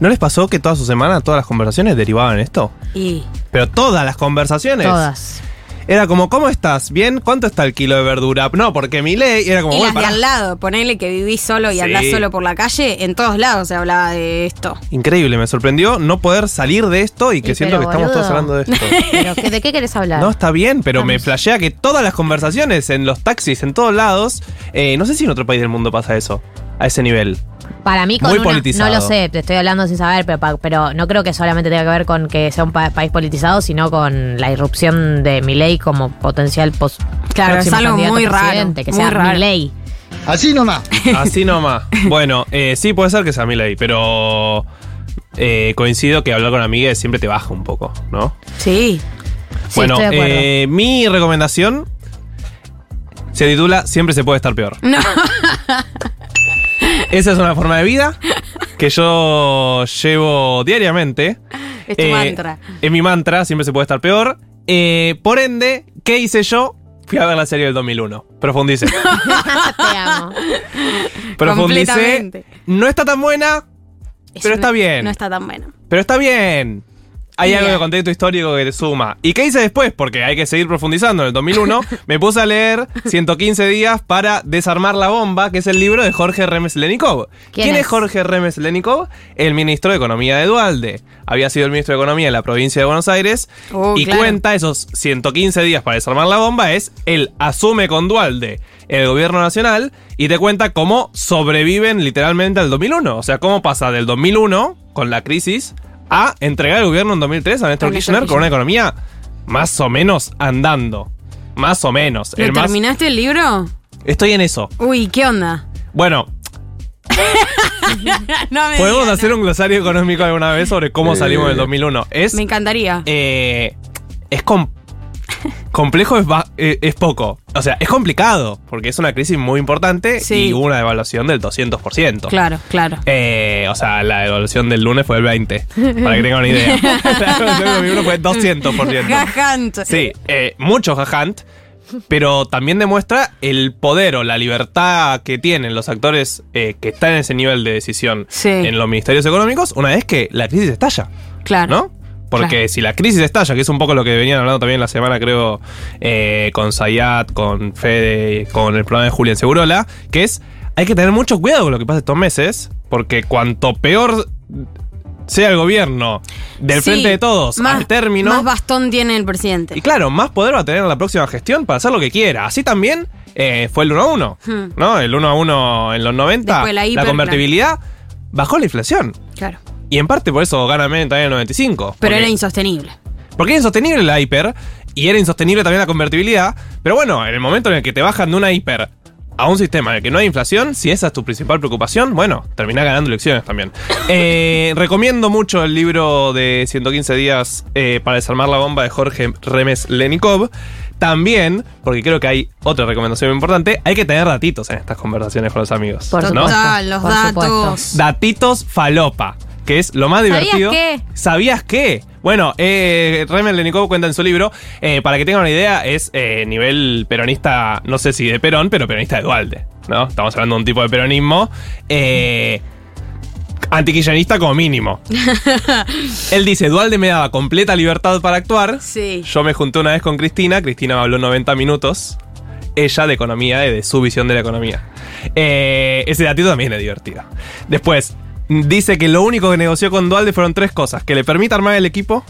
¿No les pasó que toda su semana, todas las conversaciones derivaban en esto? Y Pero todas las conversaciones. Todas. Era como, ¿cómo estás? ¿Bien? ¿Cuánto está el kilo de verdura? No, porque mi ley era como, y bueno, las de al lado, ponele que vivís solo y Sí. andás solo por la calle, en todos lados se hablaba de esto. Increíble, me sorprendió no poder salir de esto y que Y siento que estamos todos hablando de esto. Pero, ¿qué- ¿De qué querés hablar? No, está bien, pero me flashea que todas las conversaciones en los taxis, en todos lados, eh, no sé si en otro país del mundo pasa eso, a ese nivel. Para mí, con Muy una- politizado. no lo sé, te estoy hablando sin saber, pero, pa- pero no creo que solamente tenga que ver con que sea un pa- país politizado, sino con la irrupción de Milei como potencial pos Claro, es algo muy raro, que muy sea raro. Milei. Así nomás. Así nomás. Bueno, eh, sí puede ser que sea mi ley, pero eh, coincido que hablar con amigues siempre te baja un poco, ¿no? Sí. Bueno, eh, mi recomendación se titula Siempre se puede estar peor. No. Esa es una forma de vida que yo llevo diariamente. Es tu Eh, mantra. Es mi mantra, siempre se puede estar peor. Eh, por ende, ¿qué hice yo? Fui a ver la serie del 2001. Profundicé. Te amo. Profundicé. No está tan buena, Es pero una- está bien. No está tan bueno. pero está bien. Hay Bien. algo de contexto histórico que te suma. ¿Y qué hice después? Porque hay que seguir profundizando. En el 2001 me puse a leer 115 días para desarmar la bomba, que es el libro de Jorge Remes Lenikov. ¿Quién ¿Quién, es es? Jorge Remes Lenikov? El ministro de Economía de Dualde. Había sido el ministro de Economía de la provincia de Buenos Aires. Oh, y claro. cuenta esos 115 días para desarmar la bomba. Es él asume con Dualde el gobierno nacional y te cuenta cómo sobreviven literalmente al 2001. O sea, cómo pasa del 2001 con la crisis a entregar el gobierno en 2003 a Néstor A Néstor Kirchner con una economía más o menos andando. Más o menos. ¿Lo El más- terminaste el libro? Estoy en eso. Uy, ¿qué onda? Bueno, no me podemos hacer no. un glosario económico alguna vez sobre cómo salimos del 2001. Es, Me encantaría. eh, es com- complejo, es, eh, es poco. O sea, es complicado, porque es una crisis muy importante Sí. y hubo una devaluación del 200%. Claro, claro. Eh, o sea, la devaluación del lunes fue el 20, para que tengan una idea. la devaluación del 2001 fue 200%. Gajant. Sí, eh, mucho jajant, pero también demuestra el poder o la libertad que tienen los actores que están en ese nivel de decisión Sí. en los ministerios económicos una vez que la crisis estalla, Claro. ¿no? Porque Claro. si la crisis estalla, que es un poco lo que venían hablando también la semana, creo, eh, con Sayat, con Fede, con el programa de Julián Segurola, que es, hay que tener mucho cuidado con lo que pasa estos meses, porque cuanto peor sea el gobierno del Sí, frente de todos más, al término... Más bastón tiene el presidente. Y claro, más poder va a tener en la próxima gestión para hacer lo que quiera. Así también eh, fue el 1 a 1. Hmm. ¿No? El 1 a 1 en los 90. Después la hiper, convertibilidad bajó la inflación. Claro. Y en parte por eso gana Menem también en el 95. Pero porque, era insostenible. porque era insostenible la hiper y era insostenible también la convertibilidad. Pero bueno, en el momento en el que te bajan de una hiper a un sistema en el que no hay inflación, si esa es tu principal preocupación, bueno, terminás ganando elecciones también. Eh, recomiendo mucho el libro de 115 días eh, para desarmar la bomba de Jorge Remes Lenikov. también, porque creo que hay otra recomendación muy importante, hay que tener datitos en estas conversaciones con los amigos. Por. Total, los Por datos. Datitos falopa, que es lo más ¿Sabías divertido. qué? ¿Sabías qué? Bueno, eh, Remel Lenikov cuenta en su libro, eh, para que tengan una idea, es eh, nivel peronista, no sé si de Perón, pero peronista de Dualde, ¿no? Estamos hablando de un tipo de peronismo. Eh, Antiquillanista como mínimo. Él dice, Dualde me daba completa libertad para actuar. Sí. Yo me junté una vez con Cristina, Cristina me habló 90 minutos. Ella de economía y de su visión de la economía. Eh, ese datito también es divertido. Después, dice que lo único que negoció con Dualde fueron tres cosas. Que le permita armar el equipo,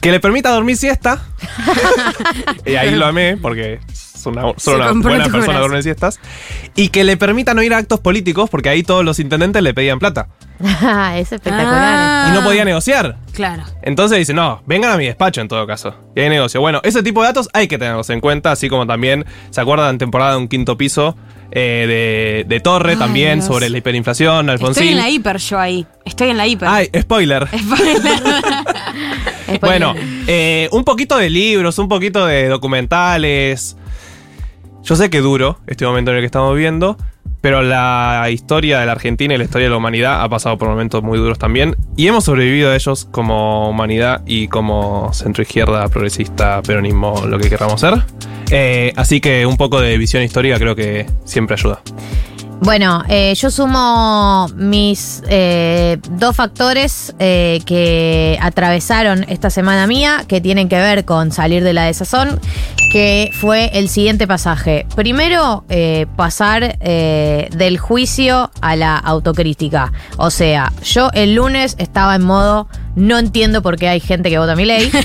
que le permita dormir siesta. y ahí lo amé porque es una, son buena persona duerme siestas. Y que le permita no ir a actos políticos porque ahí todos los intendentes le pedían plata. es espectacular. Ah. Y no podía negociar. Claro. Entonces dice, no, vengan a mi despacho en todo caso. Y hay negocio. Bueno, ese tipo de datos hay que tenerlos en cuenta, así como también, ¿se acuerdan en temporada de un quinto piso eh, de, de Torre Ay, también Dios. sobre la hiperinflación, Alfonsín? Estoy en la hiper yo ahí. Estoy en la hiper. Ay, spoiler. Bueno, eh, un poquito de libros, un poquito de documentales. Yo sé que duro este momento en el que estamos viviendo, pero la historia de la Argentina y la historia de la humanidad ha pasado por momentos muy duros también. Y hemos sobrevivido a ellos como humanidad y como centroizquierda, progresista, peronismo, lo que queramos ser. Eh, así que un poco de visión histórica creo que siempre ayuda. Bueno, eh, yo sumo mis eh, dos factores eh, que atravesaron esta semana mía, que tienen que ver con salir de la desazón, que fue el siguiente pasaje. Primero, eh, pasar del juicio a la autocrítica. O sea, yo el lunes estaba en modo, no entiendo por qué hay gente que vota mi ley.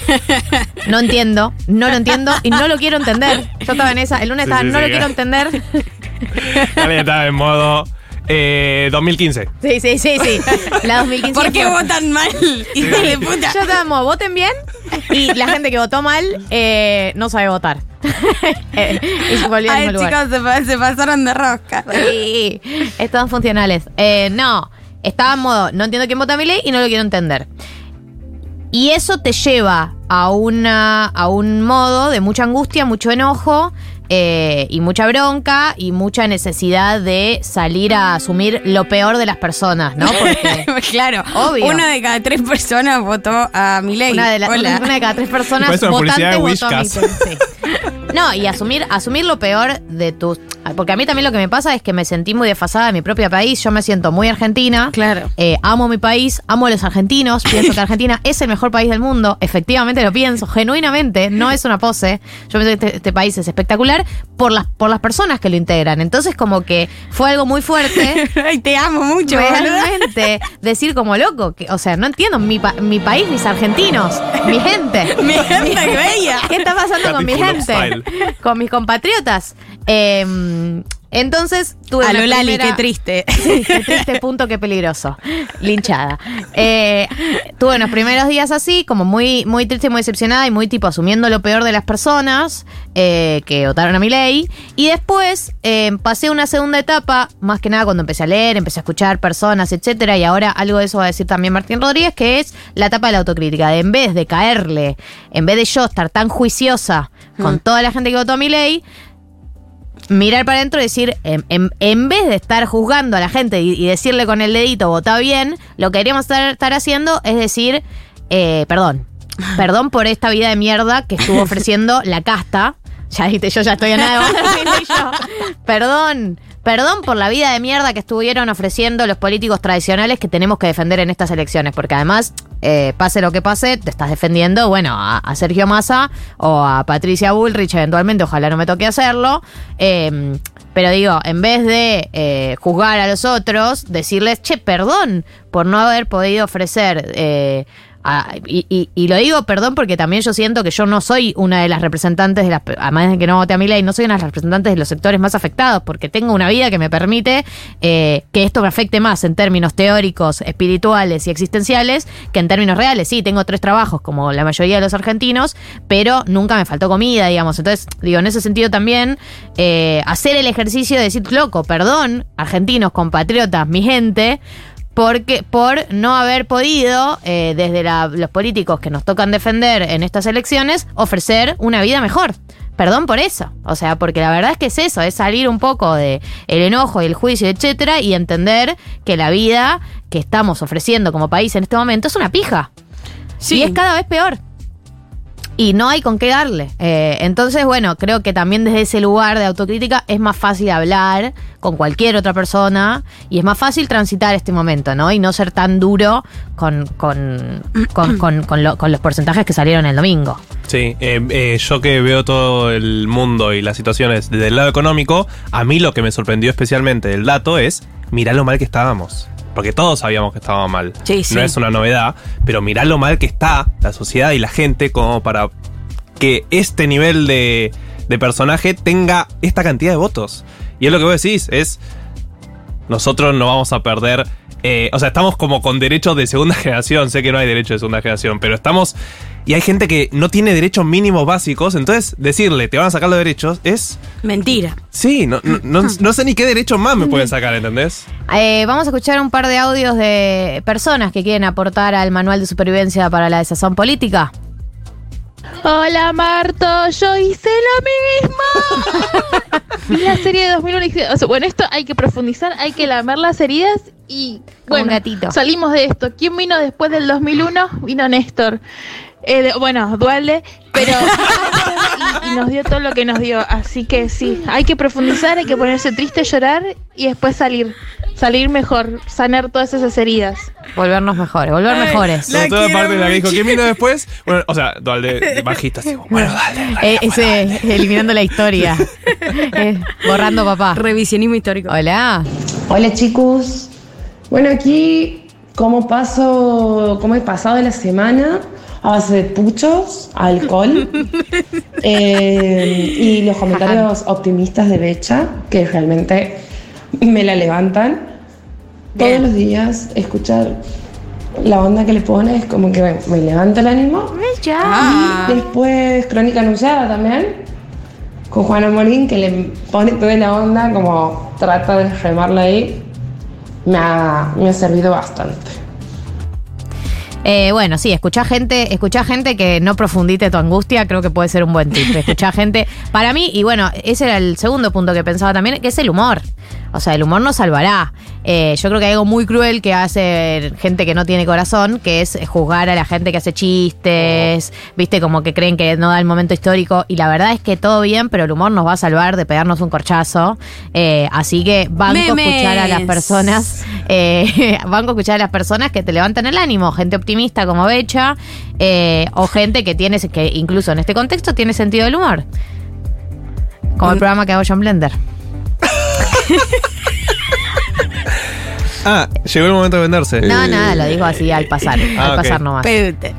No entiendo, no lo entiendo y no lo quiero entender. Yo estaba en esa, el lunes Sí, estaba, sí, no sí, lo quiero entender. Alguien estaba en modo eh, 2015. Sí, sí, sí, sí. La 2015. ¿Por qué fue- votan mal? Hijo de puta. Yo estábamos, voten bien. Y la gente que votó mal eh, no sabe votar. Eh, y se volvió al Ay, lugar. chicos, se, se pasaron de rosca. Sí, estaban funcionales. Eh, no, estaba en modo, no entiendo quién vota mi ley y no lo quiero entender. Y eso te lleva a, una, a un modo de mucha angustia, mucho enojo eh, y mucha bronca y mucha necesidad de salir a asumir lo peor de las personas, ¿no? Porque claro. Obvio. Una de cada tres personas votó a Milei. una de, la- Hola. una de cada tres personas votantes votó a. Milei, sí. No, y asumir, asumir lo peor de tus... Porque a mí también lo que me pasa es que me sentí muy desfasada de mi propio país. Yo me siento muy argentina. Claro. Eh, amo mi país, amo a los argentinos. Pienso que Argentina es el mejor país del mundo. Efectivamente lo pienso, genuinamente. No es una pose. Yo pienso que este, este país es espectacular por las, por las personas que lo integran. Entonces, como que fue algo muy fuerte. Ay, te amo mucho, boluda. Realmente, decir como loco, que, o sea, no entiendo, mi, pa- mi país, mis argentinos, mi gente. Mi gente bella. ¿Qué está pasando con mi gente? Style. Con mis compatriotas. Eh, entonces tuve A lo Lali, primera- qué triste. Sí, qué triste punto, qué peligroso. Linchada. Eh, tuve unos primeros días así, como muy, muy triste, muy decepcionada y muy tipo asumiendo lo peor de las personas eh, que votaron a mi ley. Y después eh, pasé una segunda etapa, más que nada cuando empecé a leer, empecé a escuchar personas, etcétera. Y ahora algo de eso va a decir también Martín Rodríguez, que es la etapa de la autocrítica. De en vez de caerle, en vez de yo estar tan juiciosa con toda la gente que votó a mi ley, mirar para adentro y decir, en, en- en vez de estar juzgando a la gente y, y decirle con el dedito, vota bien, lo que deberíamos estar, estar haciendo es decir, eh, perdón, perdón por esta vida de mierda que estuvo ofreciendo la casta. Ya viste, yo ya estoy en nada de decirle yo. Perdón, perdón por la vida de mierda que estuvieron ofreciendo los políticos tradicionales que tenemos que defender en estas elecciones, porque además, eh, pase lo que pase, te estás defendiendo, bueno, a, Sergio Massa o a Patricia Bullrich eventualmente, ojalá no me toque hacerlo. eh, pero digo, en vez de eh, juzgar a los otros, decirles, che, perdón por no haber podido ofrecer eh, Ah, y, lo digo, perdón, porque también yo siento que yo no soy una de las representantes de las, además de que no voté a mi ley, no soy una de las representantes de los sectores más afectados, porque tengo una vida que me permite eh, que esto me afecte más en términos teóricos, espirituales y existenciales que en términos reales. Sí, tengo tres trabajos, como la mayoría de los argentinos, pero nunca me faltó comida, digamos. Entonces, digo, en ese sentido también, eh, hacer el ejercicio de decir, loco, perdón, argentinos, compatriotas, mi gente, porque por no haber podido, eh, desde la- los políticos que nos tocan defender en estas elecciones, ofrecer una vida mejor. Perdón por eso. O sea, porque la verdad es que es eso, es salir un poco de el enojo y el juicio, etcétera, y entender que la vida que estamos ofreciendo como país en este momento es una pija. Sí. Y es cada vez peor. Y no hay con qué darle. Eh, entonces, bueno, creo que también desde ese lugar de autocrítica es más fácil hablar con cualquier otra persona y es más fácil transitar este momento, ¿no? Y no ser tan duro con, con, con, con- con lo- con los porcentajes que salieron el domingo. Sí, eh, eh, yo que veo todo el mundo y las situaciones desde el lado económico, a mí lo que me sorprendió especialmente del dato es, mirá lo mal que estábamos. Porque todos sabíamos que estábamos mal. Sí, sí. No es una novedad, pero mirá lo mal que está la sociedad y la gente como para que este nivel de, de personaje tenga esta cantidad de votos. Y es lo que vos decís, es nosotros no vamos a perder. eh, o sea, estamos como con derechos de segunda generación. Sé que no hay derechos de segunda generación, pero estamos. Y hay gente que no tiene derechos mínimos básicos. Entonces, decirle, te van a sacar los derechos es. Mentira. Sí, no, no, no- no sé ni qué derechos más me pueden sacar, ¿entendés? Eh, vamos a escuchar un par de audios de personas que quieren aportar al manual de supervivencia para la desazón política. Hola Marto, yo hice lo mismo. La serie de 2001 y dije, o sea, bueno, esto hay que profundizar, hay que lamer las heridas y Como un bueno, gatito. salimos de esto. ¿Quién vino después del 2001? Vino Néstor. Eh, de- bueno, Dualde, pero y, y nos dio todo lo que nos dio. Así que sí, hay que profundizar, hay que ponerse triste, llorar y después salir. Salir mejor, sanar todas esas heridas. Volvernos mejores, volver mejores. La Sobre todo la quiero parte de la que dijo. ¿quién vino después? Bueno, o sea, Dualde, bajista, así, bueno, dale. Eh, ese, eliminando la historia. Eh, borrando papá. Revisionismo histórico. Hola. Hola chicos. Bueno, aquí cómo paso, cómo he pasado la semana a base de puchos, alcohol eh, y los comentarios optimistas de Becha que realmente me la levantan. Todos los días escuchar la onda que le pone es como que me, me levanta el ánimo. Ah. Y después Crónica Anunciada también, con Juana Morín, que le pone toda la onda, como trata de remarla ahí. Me ha, me ha servido bastante. Eh, bueno, sí, escuchá gente, escuchá gente que no profundite tu angustia, creo que puede ser un buen tip. Escuchá gente. Para mí, y bueno, ese era el segundo punto que pensaba también, que es el humor. O sea, el humor nos salvará. Eh, yo creo que hay algo muy cruel que hace gente que no tiene corazón, que es juzgar a la gente que hace chistes, viste, como que creen que no da el momento histórico. Y la verdad es que todo bien, pero el humor nos va a salvar de pegarnos un corchazo. Eh, así que banco Memes. escuchar a las personas eh, banco escuchar a las personas que te levantan el ánimo, gente optimista como Becha, eh, o gente que tiene, que incluso en este contexto tiene sentido del humor. Como el programa que hago yo en Blender. Ah, llegó el momento de venderse. No, nada, lo digo así al pasar, Ah, al ok. pasar nomás. Pedute.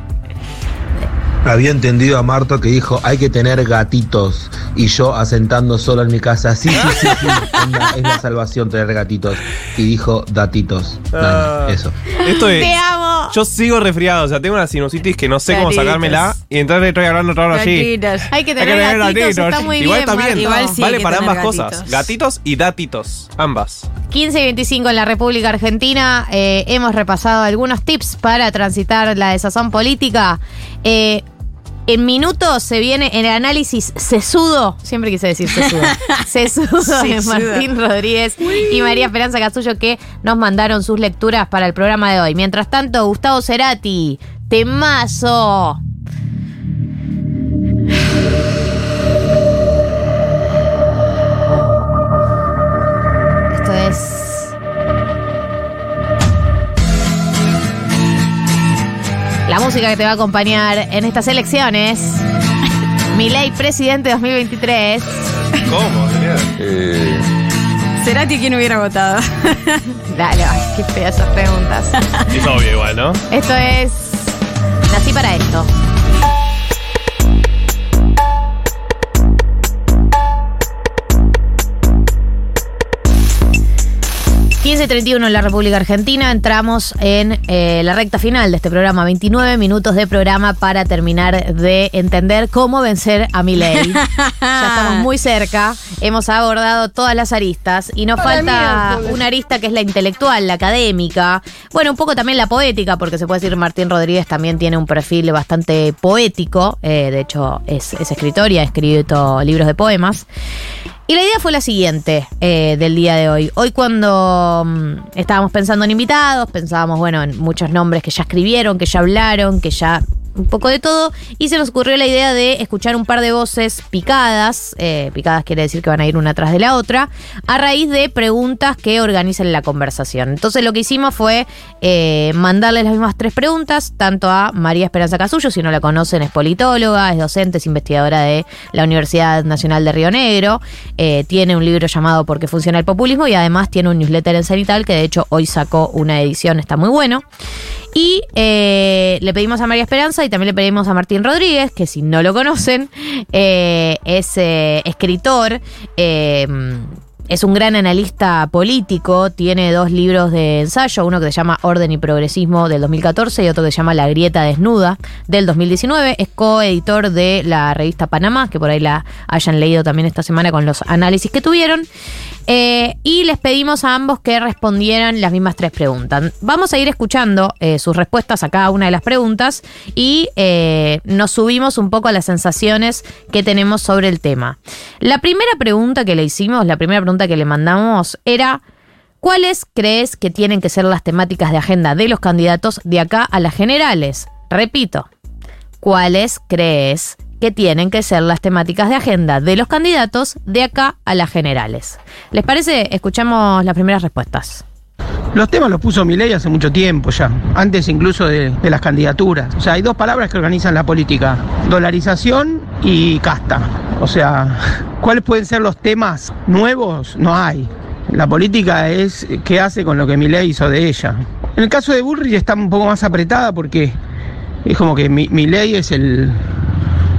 Había entendido a Marto que dijo hay que tener gatitos y yo asentando solo en mi casa. Sí, sí, sí, sí. onda, es la salvación tener gatitos. Y dijo datitos. Nada, Ah. eso. Esto es. Te amo. Yo sigo resfriado, o sea, tengo una sinusitis que no sé cómo Gatitos. sacármela y entonces estoy hablando otra hora allí. Gatitos. Hay que Hay tener, que tener gatitos, gatitos. está muy Igual bien. está bien. Marto. Igual sí, vale que para tener ambas gatitos. cosas. Gatitos y datitos. Ambas. 15 y 25 en la República Argentina. eh, hemos repasado algunos tips para transitar la desazón política. Eh, en minutos se viene el análisis sesudo, siempre quise decir sesudo, sesudo de. Martín Rodríguez y María Esperanza Casullo que nos mandaron sus lecturas para el programa de hoy. Mientras tanto, Gustavo Cerati, temazo. Música que te va a acompañar en estas elecciones. Mi ley presidente 2023. ¿Cómo? Cerati, ¿quién hubiera votado? Dale, ay, qué feas esas preguntas. Es obvio igual, ¿no? Esto es. Nací para esto. 15.31 en la República Argentina. Entramos en eh, la recta final de este programa. 29 minutos de programa para terminar de entender cómo vencer a Milei. ya estamos muy cerca. Hemos abordado todas las aristas y nos Para falta una arista que es la intelectual, la académica. Bueno, un poco también la poética, porque se puede decir Martín Rodríguez también tiene un perfil bastante poético. Eh, de hecho, es, es escritor y ha escrito libros de poemas. Y la idea fue la siguiente eh, del día de hoy. Hoy cuando mm, estábamos pensando en invitados, pensábamos, bueno, en muchos nombres que ya escribieron, que ya hablaron, que ya un poco de todo, y se nos ocurrió la idea de escuchar un par de voces picadas, eh, picadas quiere decir que van a ir una tras de la otra, a raíz de preguntas que organizan la conversación. Entonces lo que hicimos fue eh, mandarles las mismas tres preguntas, tanto a María Esperanza Casullo, si no la conocen, es politóloga, es docente, es investigadora de la Universidad Nacional de Río Negro, eh, tiene un libro llamado ¿Por qué funciona el populismo? y además tiene un newsletter en Cenital que de hecho hoy sacó una edición, está muy bueno. Y eh, le pedimos a María Esperanza y también le pedimos a Martín Rodríguez, que si no lo conocen, eh, es eh, escritor. es un gran analista político, tiene dos libros de ensayo, uno que se llama Orden y Progresismo del 2014 y otro que se llama La Grieta Desnuda del 2019. Es coeditor de la revista Panamá, que por ahí la hayan leído también esta semana con los análisis que tuvieron. Eh, y les pedimos a ambos que respondieran las mismas tres preguntas. Vamos a ir escuchando eh, sus respuestas a cada una de las preguntas y eh, nos subimos un poco a las sensaciones que tenemos sobre el tema. La primera pregunta que le hicimos, la primera pregunta que le mandamos era... ¿Cuáles crees que tienen que ser las temáticas de agenda de los candidatos de acá a las generales? Repito, ¿cuáles crees que tienen que ser las temáticas de agenda de los candidatos de acá a las generales? ¿Les parece? Escuchamos las primeras respuestas. Los temas los puso Milei hace mucho tiempo ya, antes incluso de, las candidaturas. O sea, hay dos palabras que organizan la política, dolarización y casta. O sea, ¿cuáles pueden ser los temas nuevos? No hay. La política es qué hace con lo que Milei hizo de ella. En el caso de Bullrich está un poco más apretada porque es como que mi, Milei es el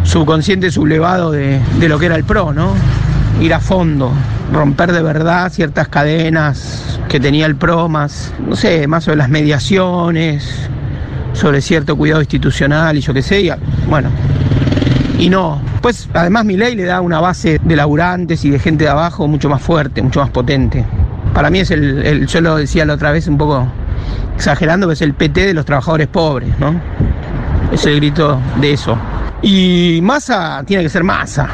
subconsciente sublevado de, de lo que era el PRO, ¿no? Ir a fondo, romper de verdad ciertas cadenas que tenía el PRO, más, no sé, más sobre las mediaciones, sobre cierto cuidado institucional y yo qué sé, y, bueno, y no. Pues además mi ley le da una base de laburantes y de gente de abajo mucho más fuerte, mucho más potente. Para mí es el, el- yo lo decía la otra vez un poco exagerando, que es el PT de los trabajadores pobres, ¿no? Es el grito de eso. Y Massa tiene que ser Massa.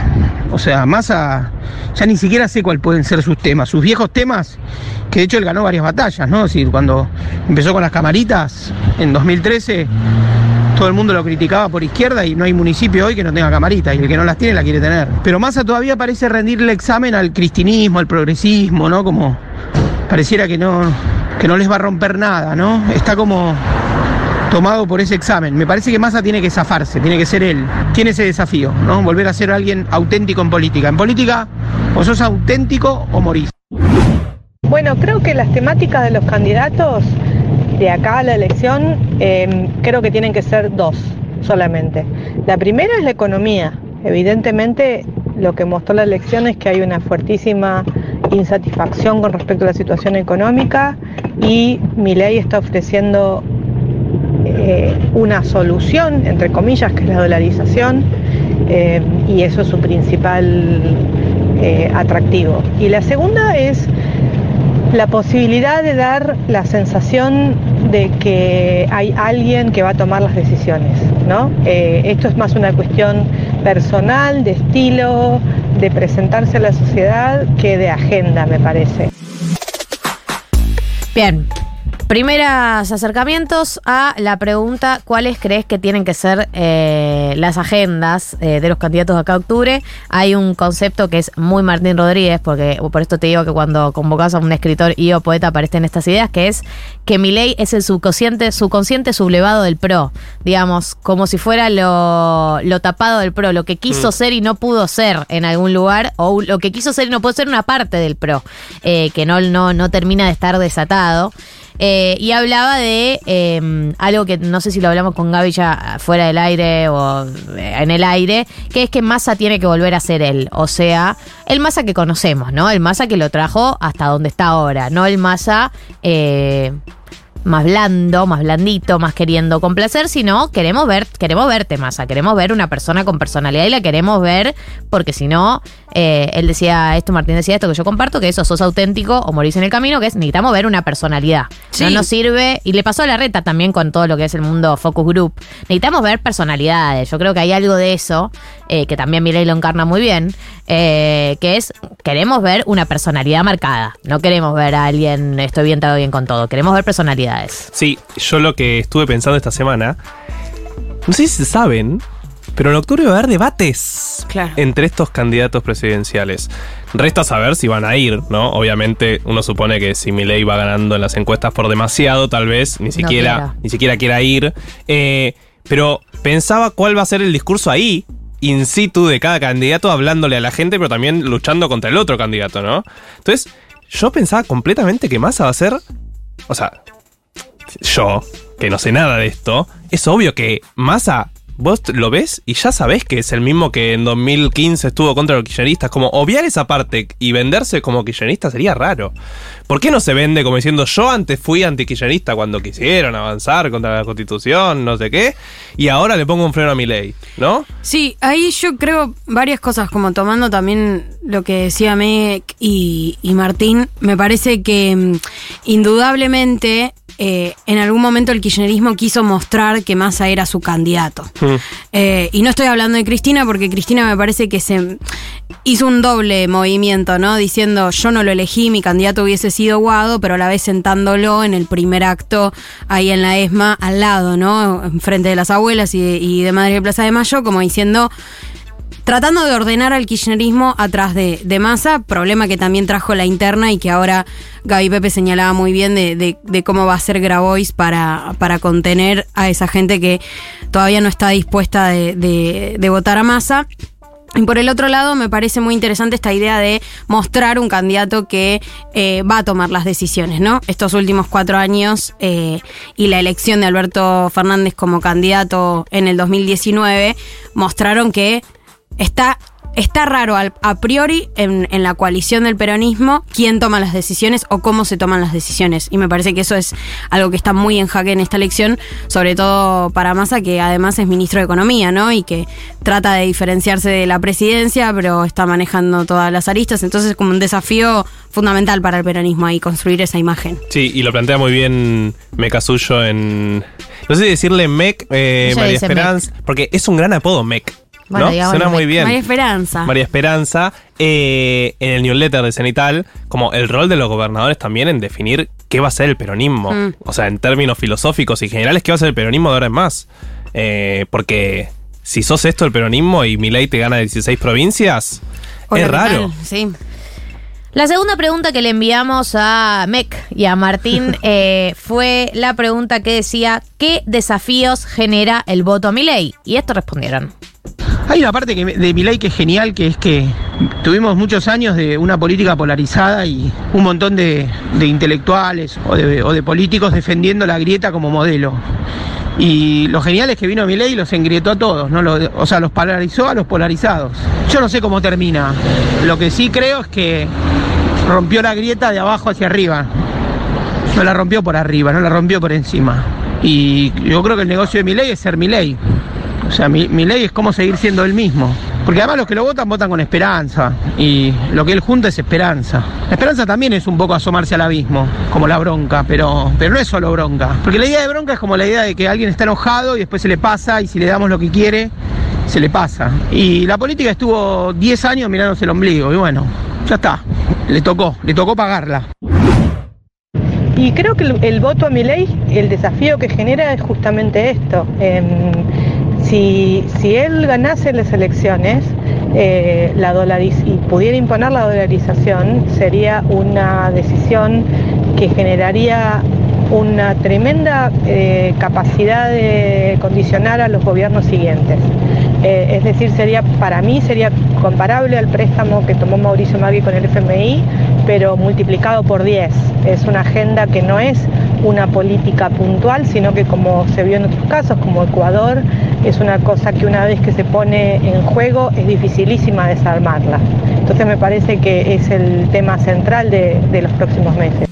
O sea, Massa, ya ni siquiera sé cuál pueden ser sus temas. Sus viejos temas, que de hecho él ganó varias batallas, ¿no? Decir, cuando empezó con las camaritas en 2013, todo el mundo lo criticaba por izquierda y no hay municipio hoy que no tenga camarita y el que no las tiene la quiere tener. Pero Massa todavía parece rendirle examen al cristinismo, al progresismo, ¿no? Como pareciera que no, que no les va a romper nada, ¿no? Está como tomado por ese examen. Me parece que Massa tiene que zafarse, tiene que ser él. Tiene ese desafío, ¿no? Volver a ser alguien auténtico en política. En política o sos auténtico o morís. Bueno, creo que las temáticas de los candidatos de acá a la elección eh, creo que tienen que ser dos solamente. La primera es la economía. Evidentemente lo que mostró la elección es que hay una fuertísima insatisfacción con respecto a la situación económica y Milei está ofreciendo eh, una solución, entre comillas, que es la dolarización, eh, y eso es su principal eh, atractivo. Y la segunda es la posibilidad de dar la sensación de que hay alguien que va a tomar las decisiones, ¿no? Esto es más una cuestión personal, de estilo, de presentarse a la sociedad que de agenda, me parece. Bien. Primeros acercamientos a la pregunta, ¿cuáles crees que tienen que ser eh, las agendas eh, de los candidatos de acá a octubre? Hay un concepto que es muy Martín Rodríguez, porque por esto te digo que cuando convocas a un escritor y o poeta aparecen estas ideas, que es que mi ley es el subconsciente, subconsciente sublevado del PRO, digamos, como si fuera lo, lo tapado del PRO, lo que quiso Mm. ser y no pudo ser en algún lugar, o lo que quiso ser y no pudo ser una parte del PRO, eh, que no, no, no termina de estar desatado. Eh, y hablaba de eh, algo que no sé si lo hablamos con Gaby ya fuera del aire o eh, en el aire, que es que Massa tiene que volver a ser él. O sea, el Massa que conocemos, ¿no? El Massa que lo trajo hasta donde está ahora, no el Massa eh, más blando, más blandito, más queriendo complacer, sino queremos ver, queremos verte, Massa, queremos ver una persona con personalidad y la queremos ver porque si no, eh, él decía esto, Martín decía esto que yo comparto, que eso sos auténtico o morís en el camino, que es necesitamos ver una personalidad. Sí. No nos sirve, y le pasó a la reta también con todo lo que es el mundo focus group, necesitamos ver personalidades, yo creo que hay algo de eso, eh, que también Milei lo encarna muy bien, eh, que es, queremos ver una personalidad marcada, no queremos ver a alguien, estoy bien, todo bien con todo, queremos ver personalidades. Sí, yo lo que estuve pensando esta semana, no sé si saben, pero en octubre va a haber debates Claro. entre estos candidatos presidenciales. Resta saber si van a ir, ¿no? Obviamente uno supone que si Milei va ganando en las encuestas por demasiado, tal vez ni siquiera, quiera. ni siquiera quiera ir. Eh, pero pensaba cuál va a ser el discurso ahí, in situ de cada candidato, hablándole a la gente, pero también luchando contra el otro candidato, ¿no? Entonces, yo pensaba completamente que Massa va a ser. O sea, yo, que no sé nada de esto, es obvio que Massa, vos lo ves y ya sabés que es el mismo que en 2015 estuvo contra los kirchneristas. Como obviar esa parte y venderse como kirchnerista sería raro. ¿Por qué no se vende como diciendo yo antes fui antikirchnerista cuando quisieron avanzar contra la constitución, no sé qué, y ahora le pongo un freno a mi ley, ¿no? Sí, ahí yo creo varias cosas, como tomando también lo que decía Meg y, y Martín, me parece que mm, indudablemente eh, en algún momento el kirchnerismo quiso mostrar que Massa era su candidato. Eh, y no estoy hablando de Cristina porque Cristina me parece que se hizo un doble movimiento, ¿no? Diciendo yo no lo elegí, mi candidato hubiese sido Guado, pero a la vez sentándolo en el primer acto ahí en la ESMA al lado, ¿no? Enfrente de las abuelas y de, y de Madre de Plaza de Mayo, como diciendo tratando de ordenar al kirchnerismo atrás de, de Massa, problema que también trajo la interna y que ahora Gaby Pepe señalaba muy bien de, cómo va a ser Grabois para, contener a esa gente que todavía no está dispuesta de, votar a Massa. Y por el otro lado, me parece muy interesante esta idea de mostrar un candidato que eh, va a tomar las decisiones, ¿no? Estos últimos cuatro años eh, y la elección de Alberto Fernández como candidato en el 2019 mostraron que está, está raro a priori en, en la coalición del peronismo quién toma las decisiones o cómo se toman las decisiones. Y me parece que eso es algo que está muy en jaque en esta elección, sobre todo para Massa, que además es ministro de Economía, ¿no? Y que trata de diferenciarse de la presidencia, pero está manejando todas las aristas. Entonces es como un desafío fundamental para el peronismo ahí, construir esa imagen. Sí, y lo plantea muy bien Meca Suyo en. No sé si decirle Mec, eh, María Esperanza, porque es un gran apodo, Mec. Bueno, ¿no? Suena muy bien. María Esperanza. María Esperanza, eh, en el newsletter de Cenital, como el rol de los gobernadores también en definir qué va a ser el peronismo. Mm. O sea, en términos filosóficos y generales, qué va a ser el peronismo de ahora en más. Eh, porque si sos esto el peronismo y mi ley te gana 16 provincias, Hola, es ¿qué raro. tal? Sí. La segunda pregunta que le enviamos a Mec y a Martín eh, fue la pregunta que decía ¿qué desafíos genera el voto a Milei? Y esto respondieron. Hay una parte que, de mi ley que es genial, que es que tuvimos muchos años de una política polarizada y un montón de, intelectuales o de, políticos defendiendo la grieta como modelo. Y lo genial es que vino mi ley y los engrietó a todos, o sea, los polarizó a los polarizados. Yo no sé cómo termina. Lo que sí creo es que rompió la grieta de abajo hacia arriba. No la rompió por arriba, no la rompió por encima. Y yo creo que el negocio de mi ley es ser mi ley. O sea, mi, ley es cómo seguir siendo el mismo. Porque además los que lo votan votan con esperanza. Y lo que él junta es esperanza. La esperanza también es un poco asomarse al abismo, como la bronca, pero, pero no es solo bronca. Porque la idea de bronca es como la idea de que alguien está enojado y después se le pasa y si le damos lo que quiere, se le pasa. Y la política estuvo 10 años mirándose el ombligo y bueno, ya está. Le tocó, le tocó pagarla. Y creo que el, el voto a mi ley, el desafío que genera es justamente esto. Em, si, si él ganase las elecciones eh, la dolariz- y pudiera imponer la dolarización, sería una decisión que generaría una tremenda eh, capacidad de condicionar a los gobiernos siguientes. Eh, es decir, sería para mí sería comparable al préstamo que tomó Mauricio Magui con el FMI pero multiplicado por 10. Es una agenda que no es una política puntual, sino que como se vio en otros casos, como Ecuador, es una cosa que una vez que se pone en juego es dificilísima desarmarla. Entonces me parece que es el tema central de, de los próximos meses.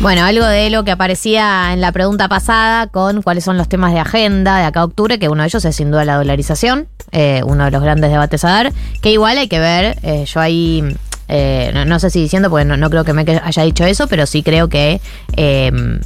Bueno, algo de lo que aparecía en la pregunta pasada con cuáles son los temas de agenda de acá a octubre, que uno de ellos es sin duda la dolarización, eh, uno de los grandes debates a dar, que igual hay que ver, eh, yo ahí, eh, no, sé si diciendo, porque no, no creo que me haya dicho eso, pero sí creo que... eh,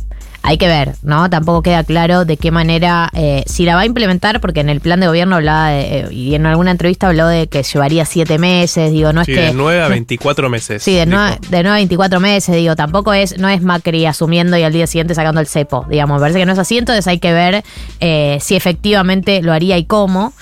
hay que ver, ¿no? Tampoco queda claro de qué manera, eh, si la va a implementar, porque en el plan de gobierno hablaba de, eh, y en alguna entrevista habló de que llevaría siete meses, digo, no Sí, es que... de 9 a 24 meses. Sí, de dijo. 9, de 9 a 24 meses, digo, tampoco es, no es Macri asumiendo y al día siguiente sacando el cepo, digamos, me parece que no es así, entonces hay que ver eh, si efectivamente lo haría y cómo.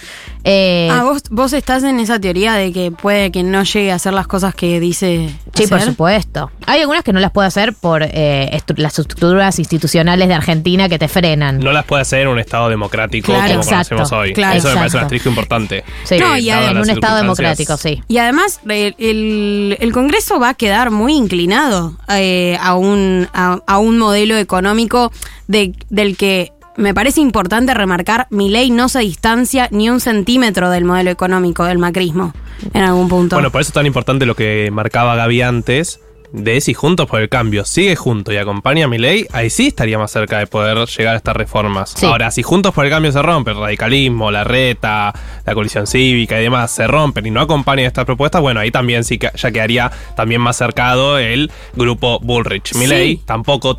Eh, ah, ¿vos, vos estás en esa teoría de que puede que no llegue a hacer las cosas que dice. Sí, por supuesto. Hay algunas que no las puede hacer por eh, estru- las estructuras institucionales de Argentina que te frenan. No las puede hacer en un Estado democrático Claro, como exacto, conocemos hoy. claro, Eso me parece exacto. un asterisco importante. Sí. No, y dadas en un Estado democrático, sí. Y además, el, el- el Congreso va a quedar muy inclinado eh, a, un, a, a un modelo económico de- del que me parece importante remarcar, mi ley no se distancia ni un centímetro del modelo económico del macrismo, en algún punto. Bueno, por eso es tan importante lo que marcaba Gaby antes, de si Juntos por el Cambio sigue junto y acompaña a mi ley, ahí sí estaría más cerca de poder llegar a estas reformas. Sí. Ahora, si Juntos por el Cambio se rompe, el radicalismo, la reta, la coalición cívica y demás se rompen y no acompañan estas propuestas, bueno, ahí también sí que ya quedaría también más cercado el grupo Bullrich. Mi Sí. tampoco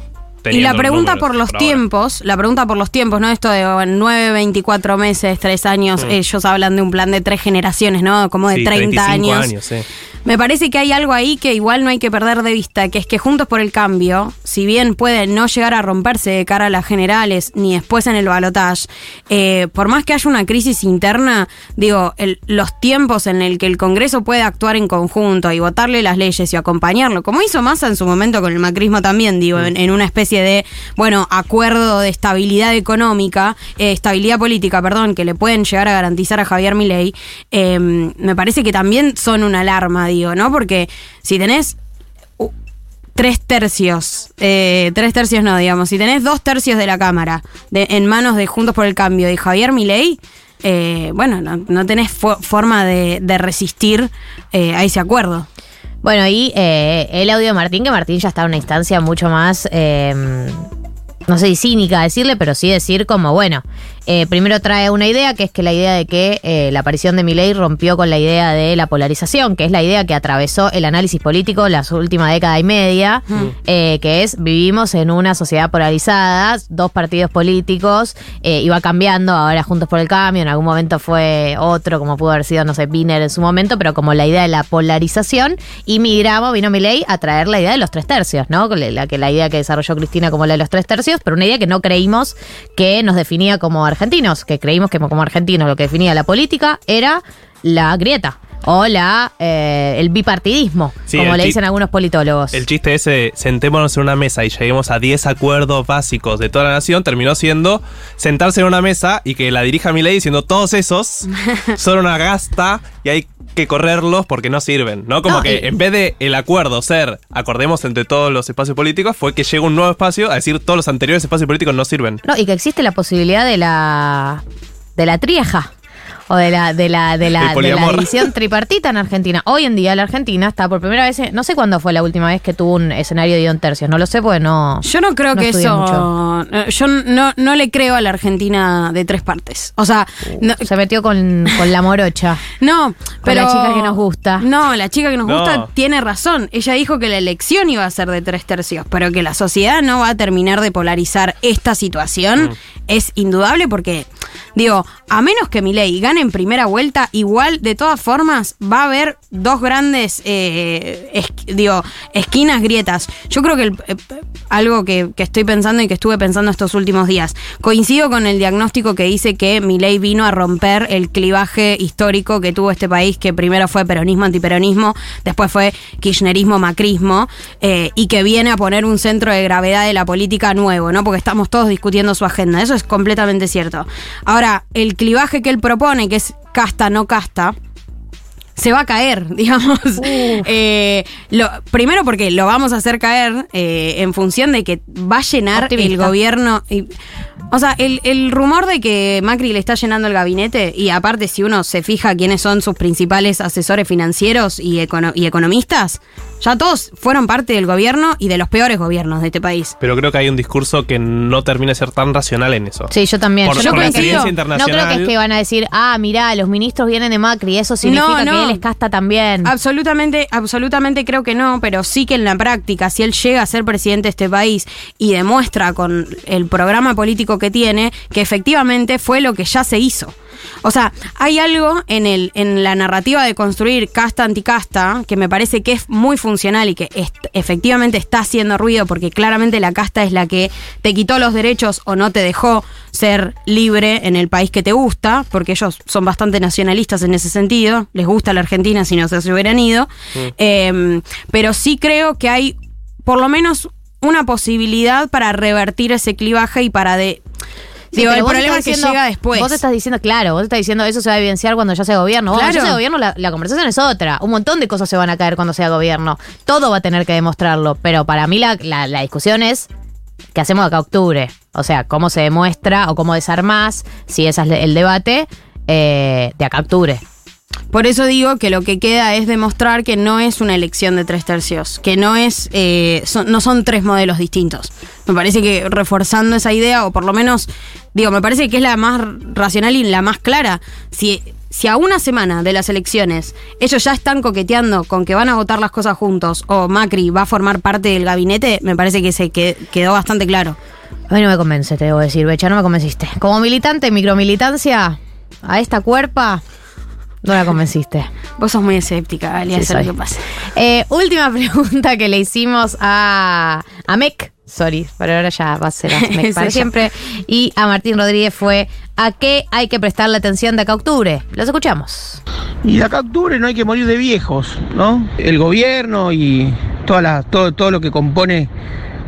Y la pregunta por los tiempos, la pregunta por los tiempos, ¿no? Esto de bueno, 9, 24 meses, 3 años, Mm. ellos hablan de un plan de tres generaciones, ¿no? Como de Sí, 30 35 años. sí. Me parece que hay algo ahí que igual no hay que perder de vista, que es que Juntos por el Cambio, si bien puede no llegar a romperse de cara a las generales ni después en el balotaje, eh, por más que haya una crisis interna, digo, el- los tiempos en el que el Congreso puede actuar en conjunto y votarle las leyes y acompañarlo, como hizo Massa en su momento con el macrismo también, digo, en, en una especie de, bueno, acuerdo de estabilidad económica, eh, estabilidad política, perdón, que le pueden llegar a garantizar a Javier Milei, eh, me parece que también son una alarma, digo, ¿no? Porque si tenés tres tercios, eh, tres tercios no, digamos, si tenés dos tercios de la Cámara en manos de Juntos por el Cambio y Javier Milei, eh, bueno, no, no tenés fo- forma de, de resistir eh, a ese acuerdo. Bueno, y eh, el audio de Martín, que Martín ya está en una instancia mucho más, eh, no sé cínica decirle, pero sí decir como, bueno, eh, primero trae una idea, que es que la idea de que eh, la aparición de Milei rompió con la idea de la polarización, que es la idea que atravesó el análisis político la última década y media, eh, que es vivimos en una sociedad polarizada, dos partidos políticos, va cambiando, ahora Juntos por el Cambio, en algún momento fue otro, como pudo haber sido, no sé, Biner en su momento, pero como la idea de la polarización, y migramos, vino Milei a traer la idea de los tres tercios, ¿no? La, que, la idea que desarrolló Cristina como la de los tres tercios, pero una idea que no creímos que nos definía como argentinos, que creímos que como argentinos lo que definía la política era la grieta. O la eh, el bipartidismo, Sí, como el le dicen algunos politólogos. El chiste ese, de sentémonos en una mesa y lleguemos a 10 acuerdos básicos de toda la nación, terminó siendo sentarse en una mesa y que la dirija mi ley diciendo todos esos son una gasta y hay que correrlos porque no sirven, ¿no? Como No, que y- en vez de el acuerdo ser acordemos entre todos los espacios políticos, fue que llega un nuevo espacio a decir todos los anteriores espacios políticos no sirven. No, y que existe la posibilidad de la de la trieja. O de la, de la, de la, de la división tripartita en Argentina. Hoy en día la Argentina está por primera vez, no sé cuándo fue la última vez que tuvo un escenario de en tercios, no lo sé porque no. Yo no creo no que eso. mucho. Yo no, no le creo a la Argentina de tres partes. O sea, no, Se metió con, con la morocha. no pero. la chica que nos gusta. No, la chica que nos No. gusta tiene razón. Ella dijo que la elección iba a ser de tres tercios, pero que la sociedad no va a terminar de polarizar esta situación es indudable porque, digo, a menos que Milei gane en primera vuelta, igual, de todas formas, va a haber dos grandes, eh, esquinas, grietas. Yo creo que eh, algo que, que estoy pensando y que estuve pensando estos últimos días, coincido con el diagnóstico que dice que Milei vino a romper el clivaje histórico que tuvo este país, que primero fue peronismo, antiperonismo, después fue kirchnerismo, macrismo, eh, y que viene a poner un centro de gravedad de la política nuevo, ¿no? Porque estamos todos discutiendo su agenda. Eso es completamente cierto. El clivaje que él propone, que es casta, no casta, se va a caer, digamos. Eh, lo, primero porque lo vamos a hacer caer eh, en función de que va a llenar el gobierno. y- o sea, el, el rumor de que Macri le está llenando el gabinete, y aparte si uno se fija quiénes son sus principales asesores financieros y, econo- y economistas, ya todos fueron parte del gobierno y de los peores gobiernos de este país. Pero creo que hay un discurso que no termina de ser tan racional en eso. Sí, yo también. Por- yo por la coincido. experiencia No internacional. creo que es que van a decir, ah, mirá, los ministros vienen de Macri, eso significa No, no. que él es casta también. Absolutamente, absolutamente creo que no, pero sí que en la práctica, si él llega a ser presidente de este país y demuestra con el programa político que tiene que efectivamente fue lo que ya se hizo. O sea, hay algo en el en la narrativa de construir casta anticasta que me parece que es muy funcional y que est- efectivamente está haciendo ruido porque claramente la casta es la que te quitó los derechos o no te dejó ser libre en el país que te gusta, porque ellos son bastante nacionalistas en ese sentido, les gusta la Argentina si no se hubieran ido, Eh, pero sí creo que hay por lo menos una posibilidad para revertir ese clivaje y para de... Sí, Digo, pero el problema es que diciendo- llega después. Vos estás diciendo, claro, vos estás diciendo eso se va a evidenciar cuando ya sea gobierno. Claro. Cuando ya sea gobierno, la, la conversación es otra. Un montón de cosas se van a caer cuando sea gobierno. Todo va a tener que demostrarlo. Pero para mí la, la- la discusión es qué hacemos acá a octubre. O sea, cómo se demuestra o cómo desarmás, si ese es el debate, eh, de acá a octubre. Por eso digo que lo que queda es demostrar que no es una elección de tres tercios, que no es, eh, son- no son tres modelos distintos. Me parece que reforzando esa idea, o por lo menos, digo, me parece que es la más racional y la más clara. Si, si a una semana de las elecciones ellos ya están coqueteando con que van a votar las cosas juntos, o Macri va a formar parte del gabinete, me parece que se que- quedó bastante claro. A mí no me convence, te debo decir, Becha, no me convenciste. Como militante, micromilitancia, a esta cuerpa, no la convenciste. Vos sos muy escéptica, Ali, Sí, eso es soy. lo que pasa. Eh, última pregunta que le hicimos a, a Mec, sorry, pero ahora ya va a ser a Mec para siempre, y a Martín Rodríguez fue ¿a qué hay que prestarle atención de acá a octubre? Los escuchamos. Y de acá a octubre no hay que morir de viejos, ¿no? El gobierno y toda la, todo, todo lo que compone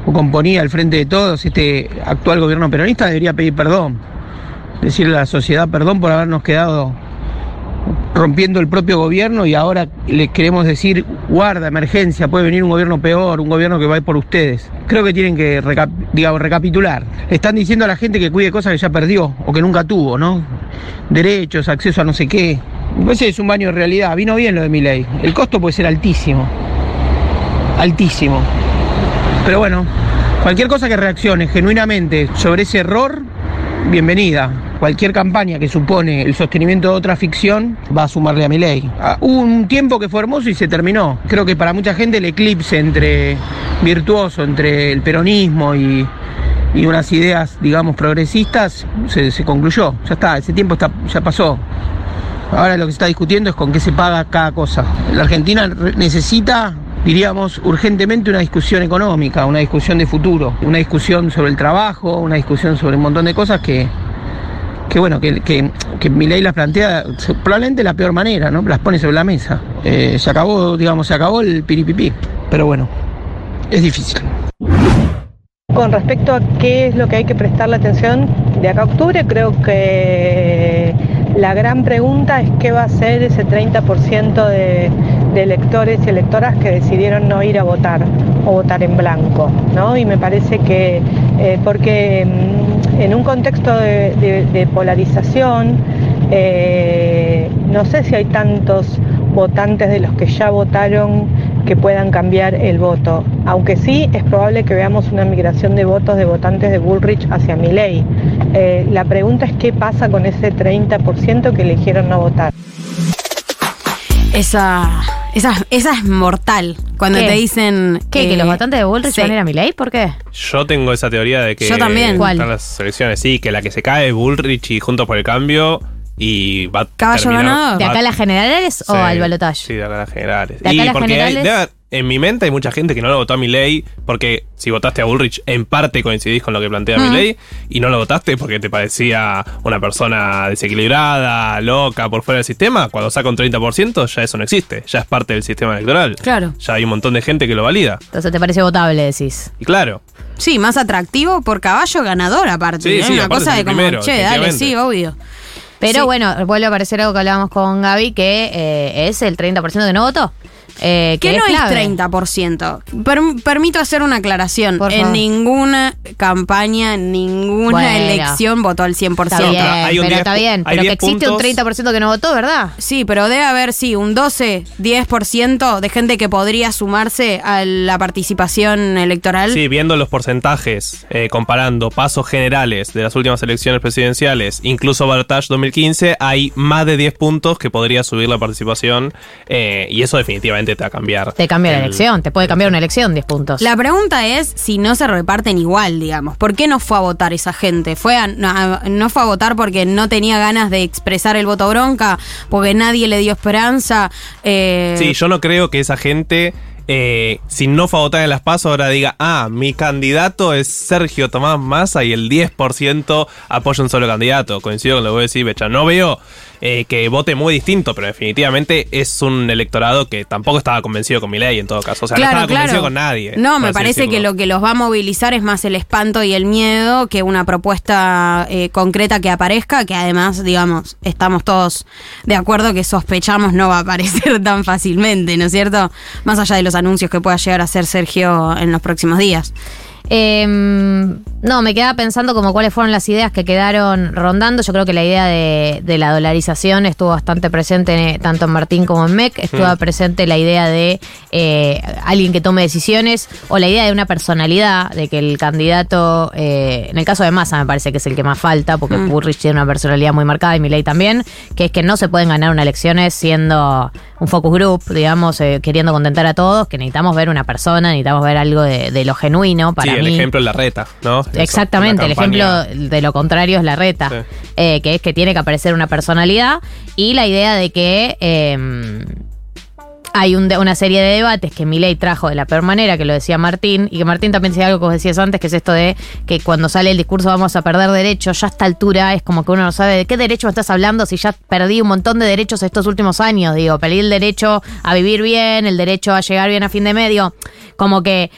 o componía al frente de todos este actual gobierno peronista debería pedir perdón. Decirle a la sociedad perdón por habernos quedado rompiendo el propio gobierno y ahora le queremos decir, guarda, emergencia, puede venir un gobierno peor, un gobierno que va a ir por ustedes. Creo que tienen que digamos, recapitular. Están diciendo a la gente que cuide cosas que ya perdió o que nunca tuvo, ¿no? Derechos, acceso a no sé qué. Ese es un baño de realidad. Vino bien lo de mi ley. El costo puede ser altísimo. Altísimo. Pero bueno, cualquier cosa que reaccione genuinamente sobre ese error, bienvenida. Cualquier campaña que supone el sostenimiento de otra ficción va a sumarle a mi ley. Ah, Hubo un tiempo que fue hermoso y se terminó. Creo que para mucha gente el eclipse entre virtuoso entre el peronismo y, y unas ideas, digamos, progresistas se, concluyó. Ya está, ese tiempo está, ya pasó. Ahora lo que se está discutiendo es con qué se paga cada cosa. La Argentina necesita, diríamos, urgentemente una discusión económica, una discusión de futuro, una discusión sobre el trabajo, una discusión sobre un montón de cosas que, que bueno, que, que, que Milei las plantea probablemente la peor manera, ¿no? Las pone sobre la mesa. Eh, se acabó, digamos, se acabó el piripipí. Pero bueno, es difícil. Con respecto a qué es lo que hay que prestarle atención de acá a octubre, creo que la gran pregunta es qué va a hacer ese 30% de, electores y electoras que decidieron no ir a votar o votar en blanco, ¿no? Y me parece que, eh, porque mm, en un contexto de polarización, eh, no sé si hay tantos votantes de los que ya votaron que puedan cambiar el voto, aunque sí es probable que veamos una migración de votos de votantes de Bullrich hacia Milley. Eh, la pregunta es qué pasa con ese 30% que eligieron no votar. Esa, esa, esa es mortal. Cuando ¿Qué? te dicen. ¿Qué? ¿Que eh, los votantes de Bullrich sí. van a ir a Milei? ¿Por qué? Yo tengo esa teoría de que Yo también. ¿Cuál? están las elecciones, sí, que la que se cae es Bullrich y Juntos por el Cambio y va a Caballo terminar- ganador. ¿De acá a las generales o Sí, al balotaje? Sí, de acá a las generales. De acá y a las porque hay- generales- debe- en mi mente hay mucha gente que no lo votó a mi ley porque si votaste a Bullrich en parte coincidís con lo que plantea mi ley y no lo votaste porque te parecía una persona desequilibrada, loca, por fuera del sistema, cuando saca un 30% ya eso no existe, ya es parte del sistema electoral. Claro. Ya hay un montón de gente que lo valida. Entonces te parece votable, decís. Y claro, Sí, más atractivo por caballo ganador, aparte. Sí, ¿eh? sí, Una aparte cosa es de como, primero, che, dale, sí, obvio. Pero Sí. bueno, vuelve a aparecer algo que hablábamos con Gaby, que eh, es el 30% que no votó. Eh, Que no es clave. 30%. Per- permito hacer una aclaración. Por en favor. ninguna campaña, en ninguna Bueno. elección votó al 100%. Está bien, Hay un pero 10 está bien. hay Pero que 10 existe un puntos. 30% que no votó, ¿verdad? Sí, pero debe haber, sí, un 12, 10% de gente que podría sumarse a la participación electoral. Sí, viendo los porcentajes, eh, comparando pasos generales de las últimas elecciones presidenciales, incluso Bartage 2015, hay más de 10 puntos que podría subir la participación eh, y eso definitivamente te va a cambiar. Te cambia la el- elección, te puede cambiar una elección 10 puntos. La pregunta es si no se reparten igual, digamos. ¿Por qué no fue a votar esa gente? ¿Fue a- no, no fue a votar porque no tenía ganas de expresar el voto bronca? ¿Porque nadie le dio esperanza? Eh, Sí, yo no creo que esa gente, eh, si no fue a votar en las pasos, ahora diga, ah, mi candidato es Sergio Tomás Massa y el 10% apoya un solo candidato. Coincido con lo que voy a decir, Becha. No veo eh, que vote muy distinto, pero definitivamente es un electorado que tampoco estaba convencido con mi ley en todo caso. O sea, no estaba convencido con nadie. No, me parece que lo que los va a movilizar es más el espanto y el miedo que una propuesta eh, concreta que aparezca, que además, digamos, estamos todos de acuerdo que sospechamos no va a aparecer tan fácilmente, ¿no es cierto? Más allá de los anuncios que pueda llegar a hacer Sergio en los próximos días. Eh, no, me quedaba pensando como cuáles fueron las ideas que quedaron rondando. Yo creo que la idea de, de la dolarización estuvo bastante presente tanto en Martín como en MEC. Estuvo Mm. presente la idea de eh, alguien que tome decisiones o la idea de una personalidad, de que el candidato, eh, en el caso de Massa me parece que es el que más falta, porque Mm. Burrich tiene una personalidad muy marcada y Milei también, que es que no se pueden ganar unas elecciones siendo un focus group, digamos, eh, queriendo contentar a todos, que necesitamos ver una persona, necesitamos ver algo de, de lo genuino para sí, el mí. ejemplo es la reta, ¿no? Eso, Exactamente, el ejemplo de lo contrario es la reta, Sí. eh, que es que tiene que aparecer una personalidad y la idea de que eh, hay un una serie de debates que Milei trajo de la peor manera, que lo decía Martín, y que Martín también decía algo que vos decías antes, que es esto de que cuando sale el discurso vamos a perder derechos, ya a esta altura es como que uno no sabe de qué derecho me estás hablando si ya perdí un montón de derechos estos últimos años, digo, perdí el derecho a vivir bien, el derecho a llegar bien a fin de medio, como que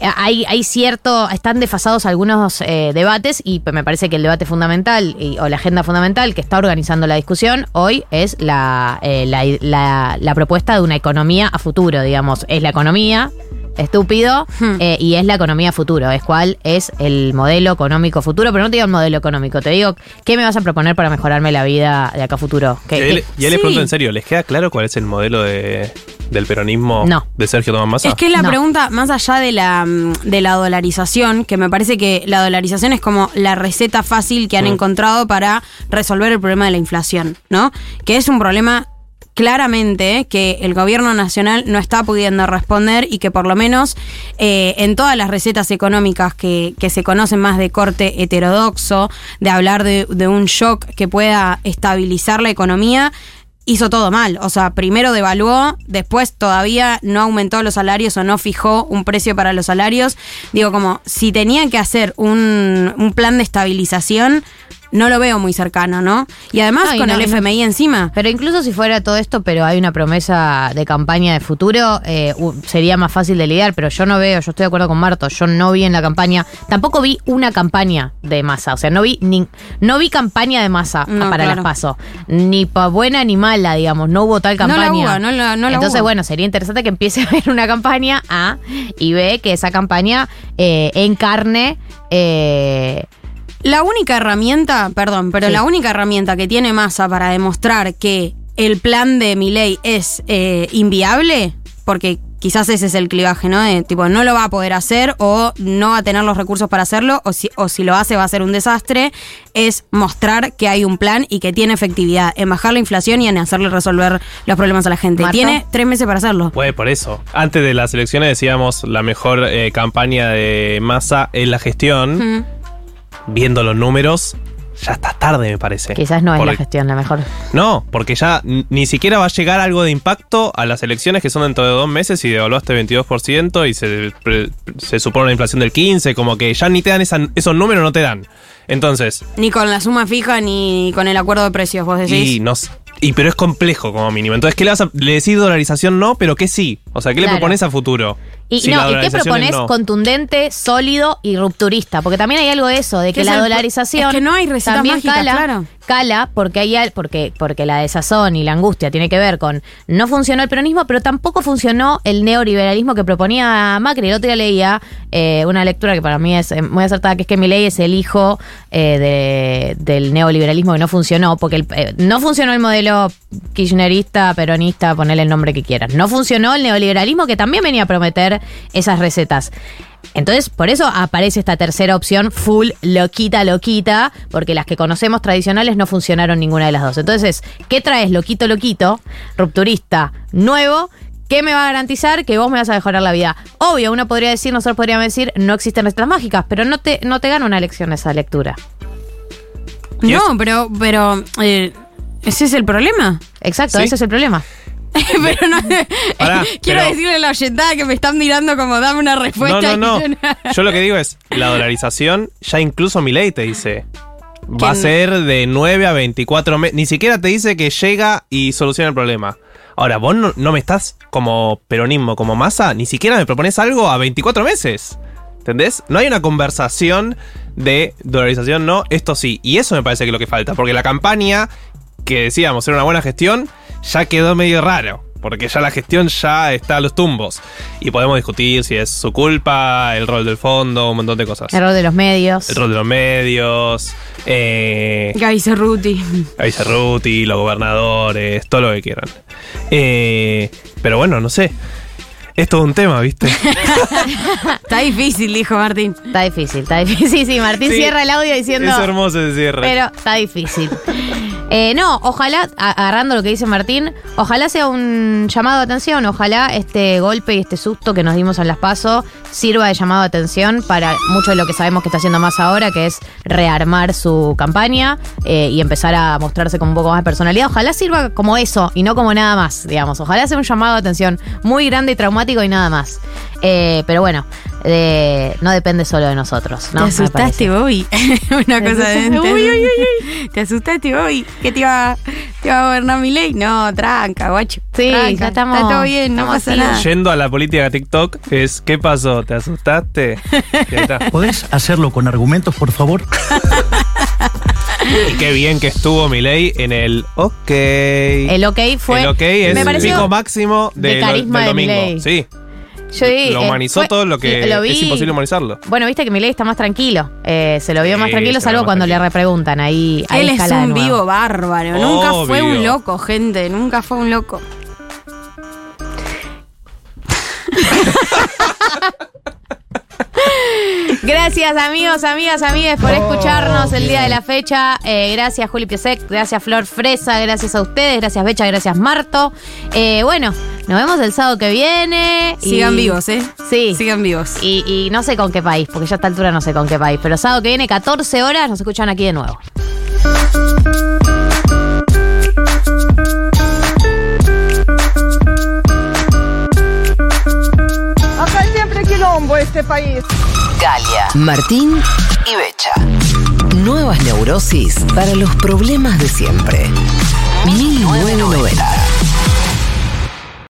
hay, hay cierto, están desfasados algunos eh, debates y me parece que el debate fundamental y- o la agenda fundamental que está organizando la discusión hoy es la, eh, la, la- la propuesta de una economía a futuro, digamos. Es la economía, estúpido, eh, y es la economía a futuro, es cuál es el modelo económico futuro, pero no te digo el modelo económico, te digo, ¿qué me vas a proponer para mejorarme la vida de acá a futuro? Y ¿Qué- ahí, le- qué- y ahí les Sí. pregunto en serio, ¿les queda claro cuál es el modelo de, del peronismo No. de Sergio Tomás Massa? Es que es la pregunta, más allá de la, mm, de la dolarización, que me parece que la dolarización es como la receta fácil que han Mm. encontrado para resolver el problema de la inflación, ¿no? Que es un problema claramente que el gobierno nacional no está pudiendo responder y que por lo menos eh, en todas las recetas económicas que, que se conocen más de corte heterodoxo, de hablar de, de un shock que pueda estabilizar la economía, hizo todo mal. O sea, primero devaluó, después todavía no aumentó los salarios o no fijó un precio para los salarios. Digo, como si tenía que hacer un, un plan de estabilización, no lo veo muy cercano, ¿no? Y además Ay, con no, el no. FMI encima. Pero incluso si fuera todo esto, pero hay una promesa de campaña de futuro, eh, sería más fácil de lidiar, pero yo no veo, yo estoy de acuerdo con Marto, yo no vi en la campaña, tampoco vi una campaña de masa, o sea, no vi ni, no vi campaña de masa No, para claro. las paso, ni pa buena ni mala, digamos, no hubo tal No la campaña. hubo, no la- no la Entonces, hubo. bueno, sería interesante que empiece a haber una campaña A y B, que esa campaña eh, encarne... Eh, La única herramienta, perdón, pero Sí. la única herramienta que tiene Massa para demostrar que el plan de Milei es eh, inviable, porque quizás ese es el clivaje, ¿no? De, tipo, no lo va a poder hacer o no va a tener los recursos para hacerlo, o si, o si lo hace va a ser un desastre, es mostrar que hay un plan y que tiene efectividad en bajar la inflación y en hacerle resolver los problemas a la gente. Marta. Tiene tres meses para hacerlo. Pues por eso. Antes de las elecciones decíamos la mejor eh, campaña de masa es la gestión. Mm. Viendo los números, ya está tarde, me parece. quizás no es la Porque- gestión la mejor. No, porque ya ni siquiera va a llegar algo de impacto a las elecciones que son dentro de dos meses y devaluaste 22% y se, se supone una inflación del 15%, como que ya ni te dan esa- esos números, no te dan. Entonces, Ni con la suma fija ni con el acuerdo de precios, vos decís. y, no, y pero es complejo como mínimo. Entonces, ¿qué le vas a le decís dolarización? No, pero que sí. O sea, ¿qué le propones a futuro? Y, Si no, ¿y qué propones? no. Contundente, sólido y rupturista. Porque también hay algo de eso, de que es la el- dolarización. es que no hay receta también mágica, cala, claro. Cala porque hay porque, porque la desazón y la angustia tiene que ver con. No funcionó el peronismo, pero tampoco funcionó el neoliberalismo que proponía Macri. El otro día leía eh, una lectura que para mí es eh, muy acertada, que es que Milei es el hijo eh, de- del neoliberalismo que no funcionó, porque el- eh, no funcionó el modelo kirchnerista, peronista, ponele el nombre que quieras. No funcionó el neoliberalismo que también venía a prometer esas recetas. Entonces, por eso aparece esta tercera opción, full loquita, loquita, porque las que conocemos tradicionales no funcionaron ninguna de las dos. Entonces, ¿qué traes loquito, loquito, rupturista, nuevo? ¿Qué me va a garantizar que vos me vas a mejorar la vida? Obvio, uno podría decir, nosotros podríamos decir, no existen recetas mágicas, pero no te, no te gana una lección esa lectura. No, pero, pero eh, ese es el problema. Exacto, ¿Sí? ese es el problema. pero no. Pará, Quiero pero- decirle a la oyentada que me están mirando como dame una No, respuesta. no, no. y yo lo que digo es, la dolarización, ya incluso Milei te dice, va a ser de 9 a 24 meses. Ni siquiera te dice que llega y soluciona el problema. Ahora, vos no, no me estás como peronismo, como masa, ni siquiera me propones algo a 24 meses. ¿Entendés? No hay una conversación de dolarización, no, esto sí. Y eso me parece que es lo que falta, porque la campaña que decíamos era una buena gestión, ya quedó medio raro. Porque ya la gestión ya está a los tumbos. Y podemos discutir si es su culpa, el rol del fondo, un montón de cosas. Error de los medios. El rol de los medios, eh, Gaby Cerruti. Gaby Cerruti, los gobernadores, todo lo que quieran. Eh, pero bueno, no sé. Es todo un tema, ¿viste? Está difícil, dijo Martín. Está difícil, está difícil. Sí, sí, Martín Sí. cierra el audio diciendo... Es hermoso ese cierre. Pero está difícil. Eh, no, ojalá, a- agarrando lo que dice Martín, ojalá sea un llamado de atención, ojalá este golpe y este susto que nos dimos en las PASO sirva de llamado de atención para mucho de lo que sabemos que está haciendo más ahora, que es rearmar su campaña eh, y empezar a mostrarse con un poco más de personalidad. Ojalá sirva como eso y no como nada más, digamos. Ojalá sea un llamado de atención muy grande y traumático y nada más. Eh, pero bueno, eh, no depende solo de nosotros. ¿no? Te asustaste, Bobby. Una cosa de. te- Uy, uy, Te asustaste, Bobby. ¿Qué te iba, te iba a gobernar mi ley? No, tranca, guacho. Sí, tranca. ya estamos- Está todo bien, no pasa así. nada. Yendo a la política de TikTok, es ¿qué pasó? ¿Te asustaste? ¿Podés hacerlo con argumentos, por favor? Y qué bien que estuvo Milei en el OK. El ok fue. el OK es me el pico máximo de de carisma del de domingo. Milei. Sí. Yo vi, lo eh, humanizó fue- todo lo que lo vi. es imposible humanizarlo. Bueno, viste que Milei está más tranquilo. Eh, se lo vio más Sí, tranquilo, se lo salvo ve más cuando le tranquilo. repreguntan. Ahí, ahí Él es escala de un nuevo. vivo bárbaro. Nunca fue un loco, gente. Nunca fue un loco. Gracias, amigos, amigas, amigues, por escucharnos el día de la fecha. Eh, gracias, Juli Piesek. Gracias, Flor Fresa. Gracias a ustedes. Gracias, Becha. Gracias, Marto. Eh, bueno, nos vemos el sábado que viene. y- Sigan vivos, ¿eh? Sí. Sigan vivos. Y, y no sé con qué país, porque ya a esta altura no sé con qué país. Pero sábado que viene, 14 horas, nos escuchan aquí de nuevo. Quilombo este país. Galia, Martín y Becha. Nuevas neurosis para los problemas de siempre. 1990.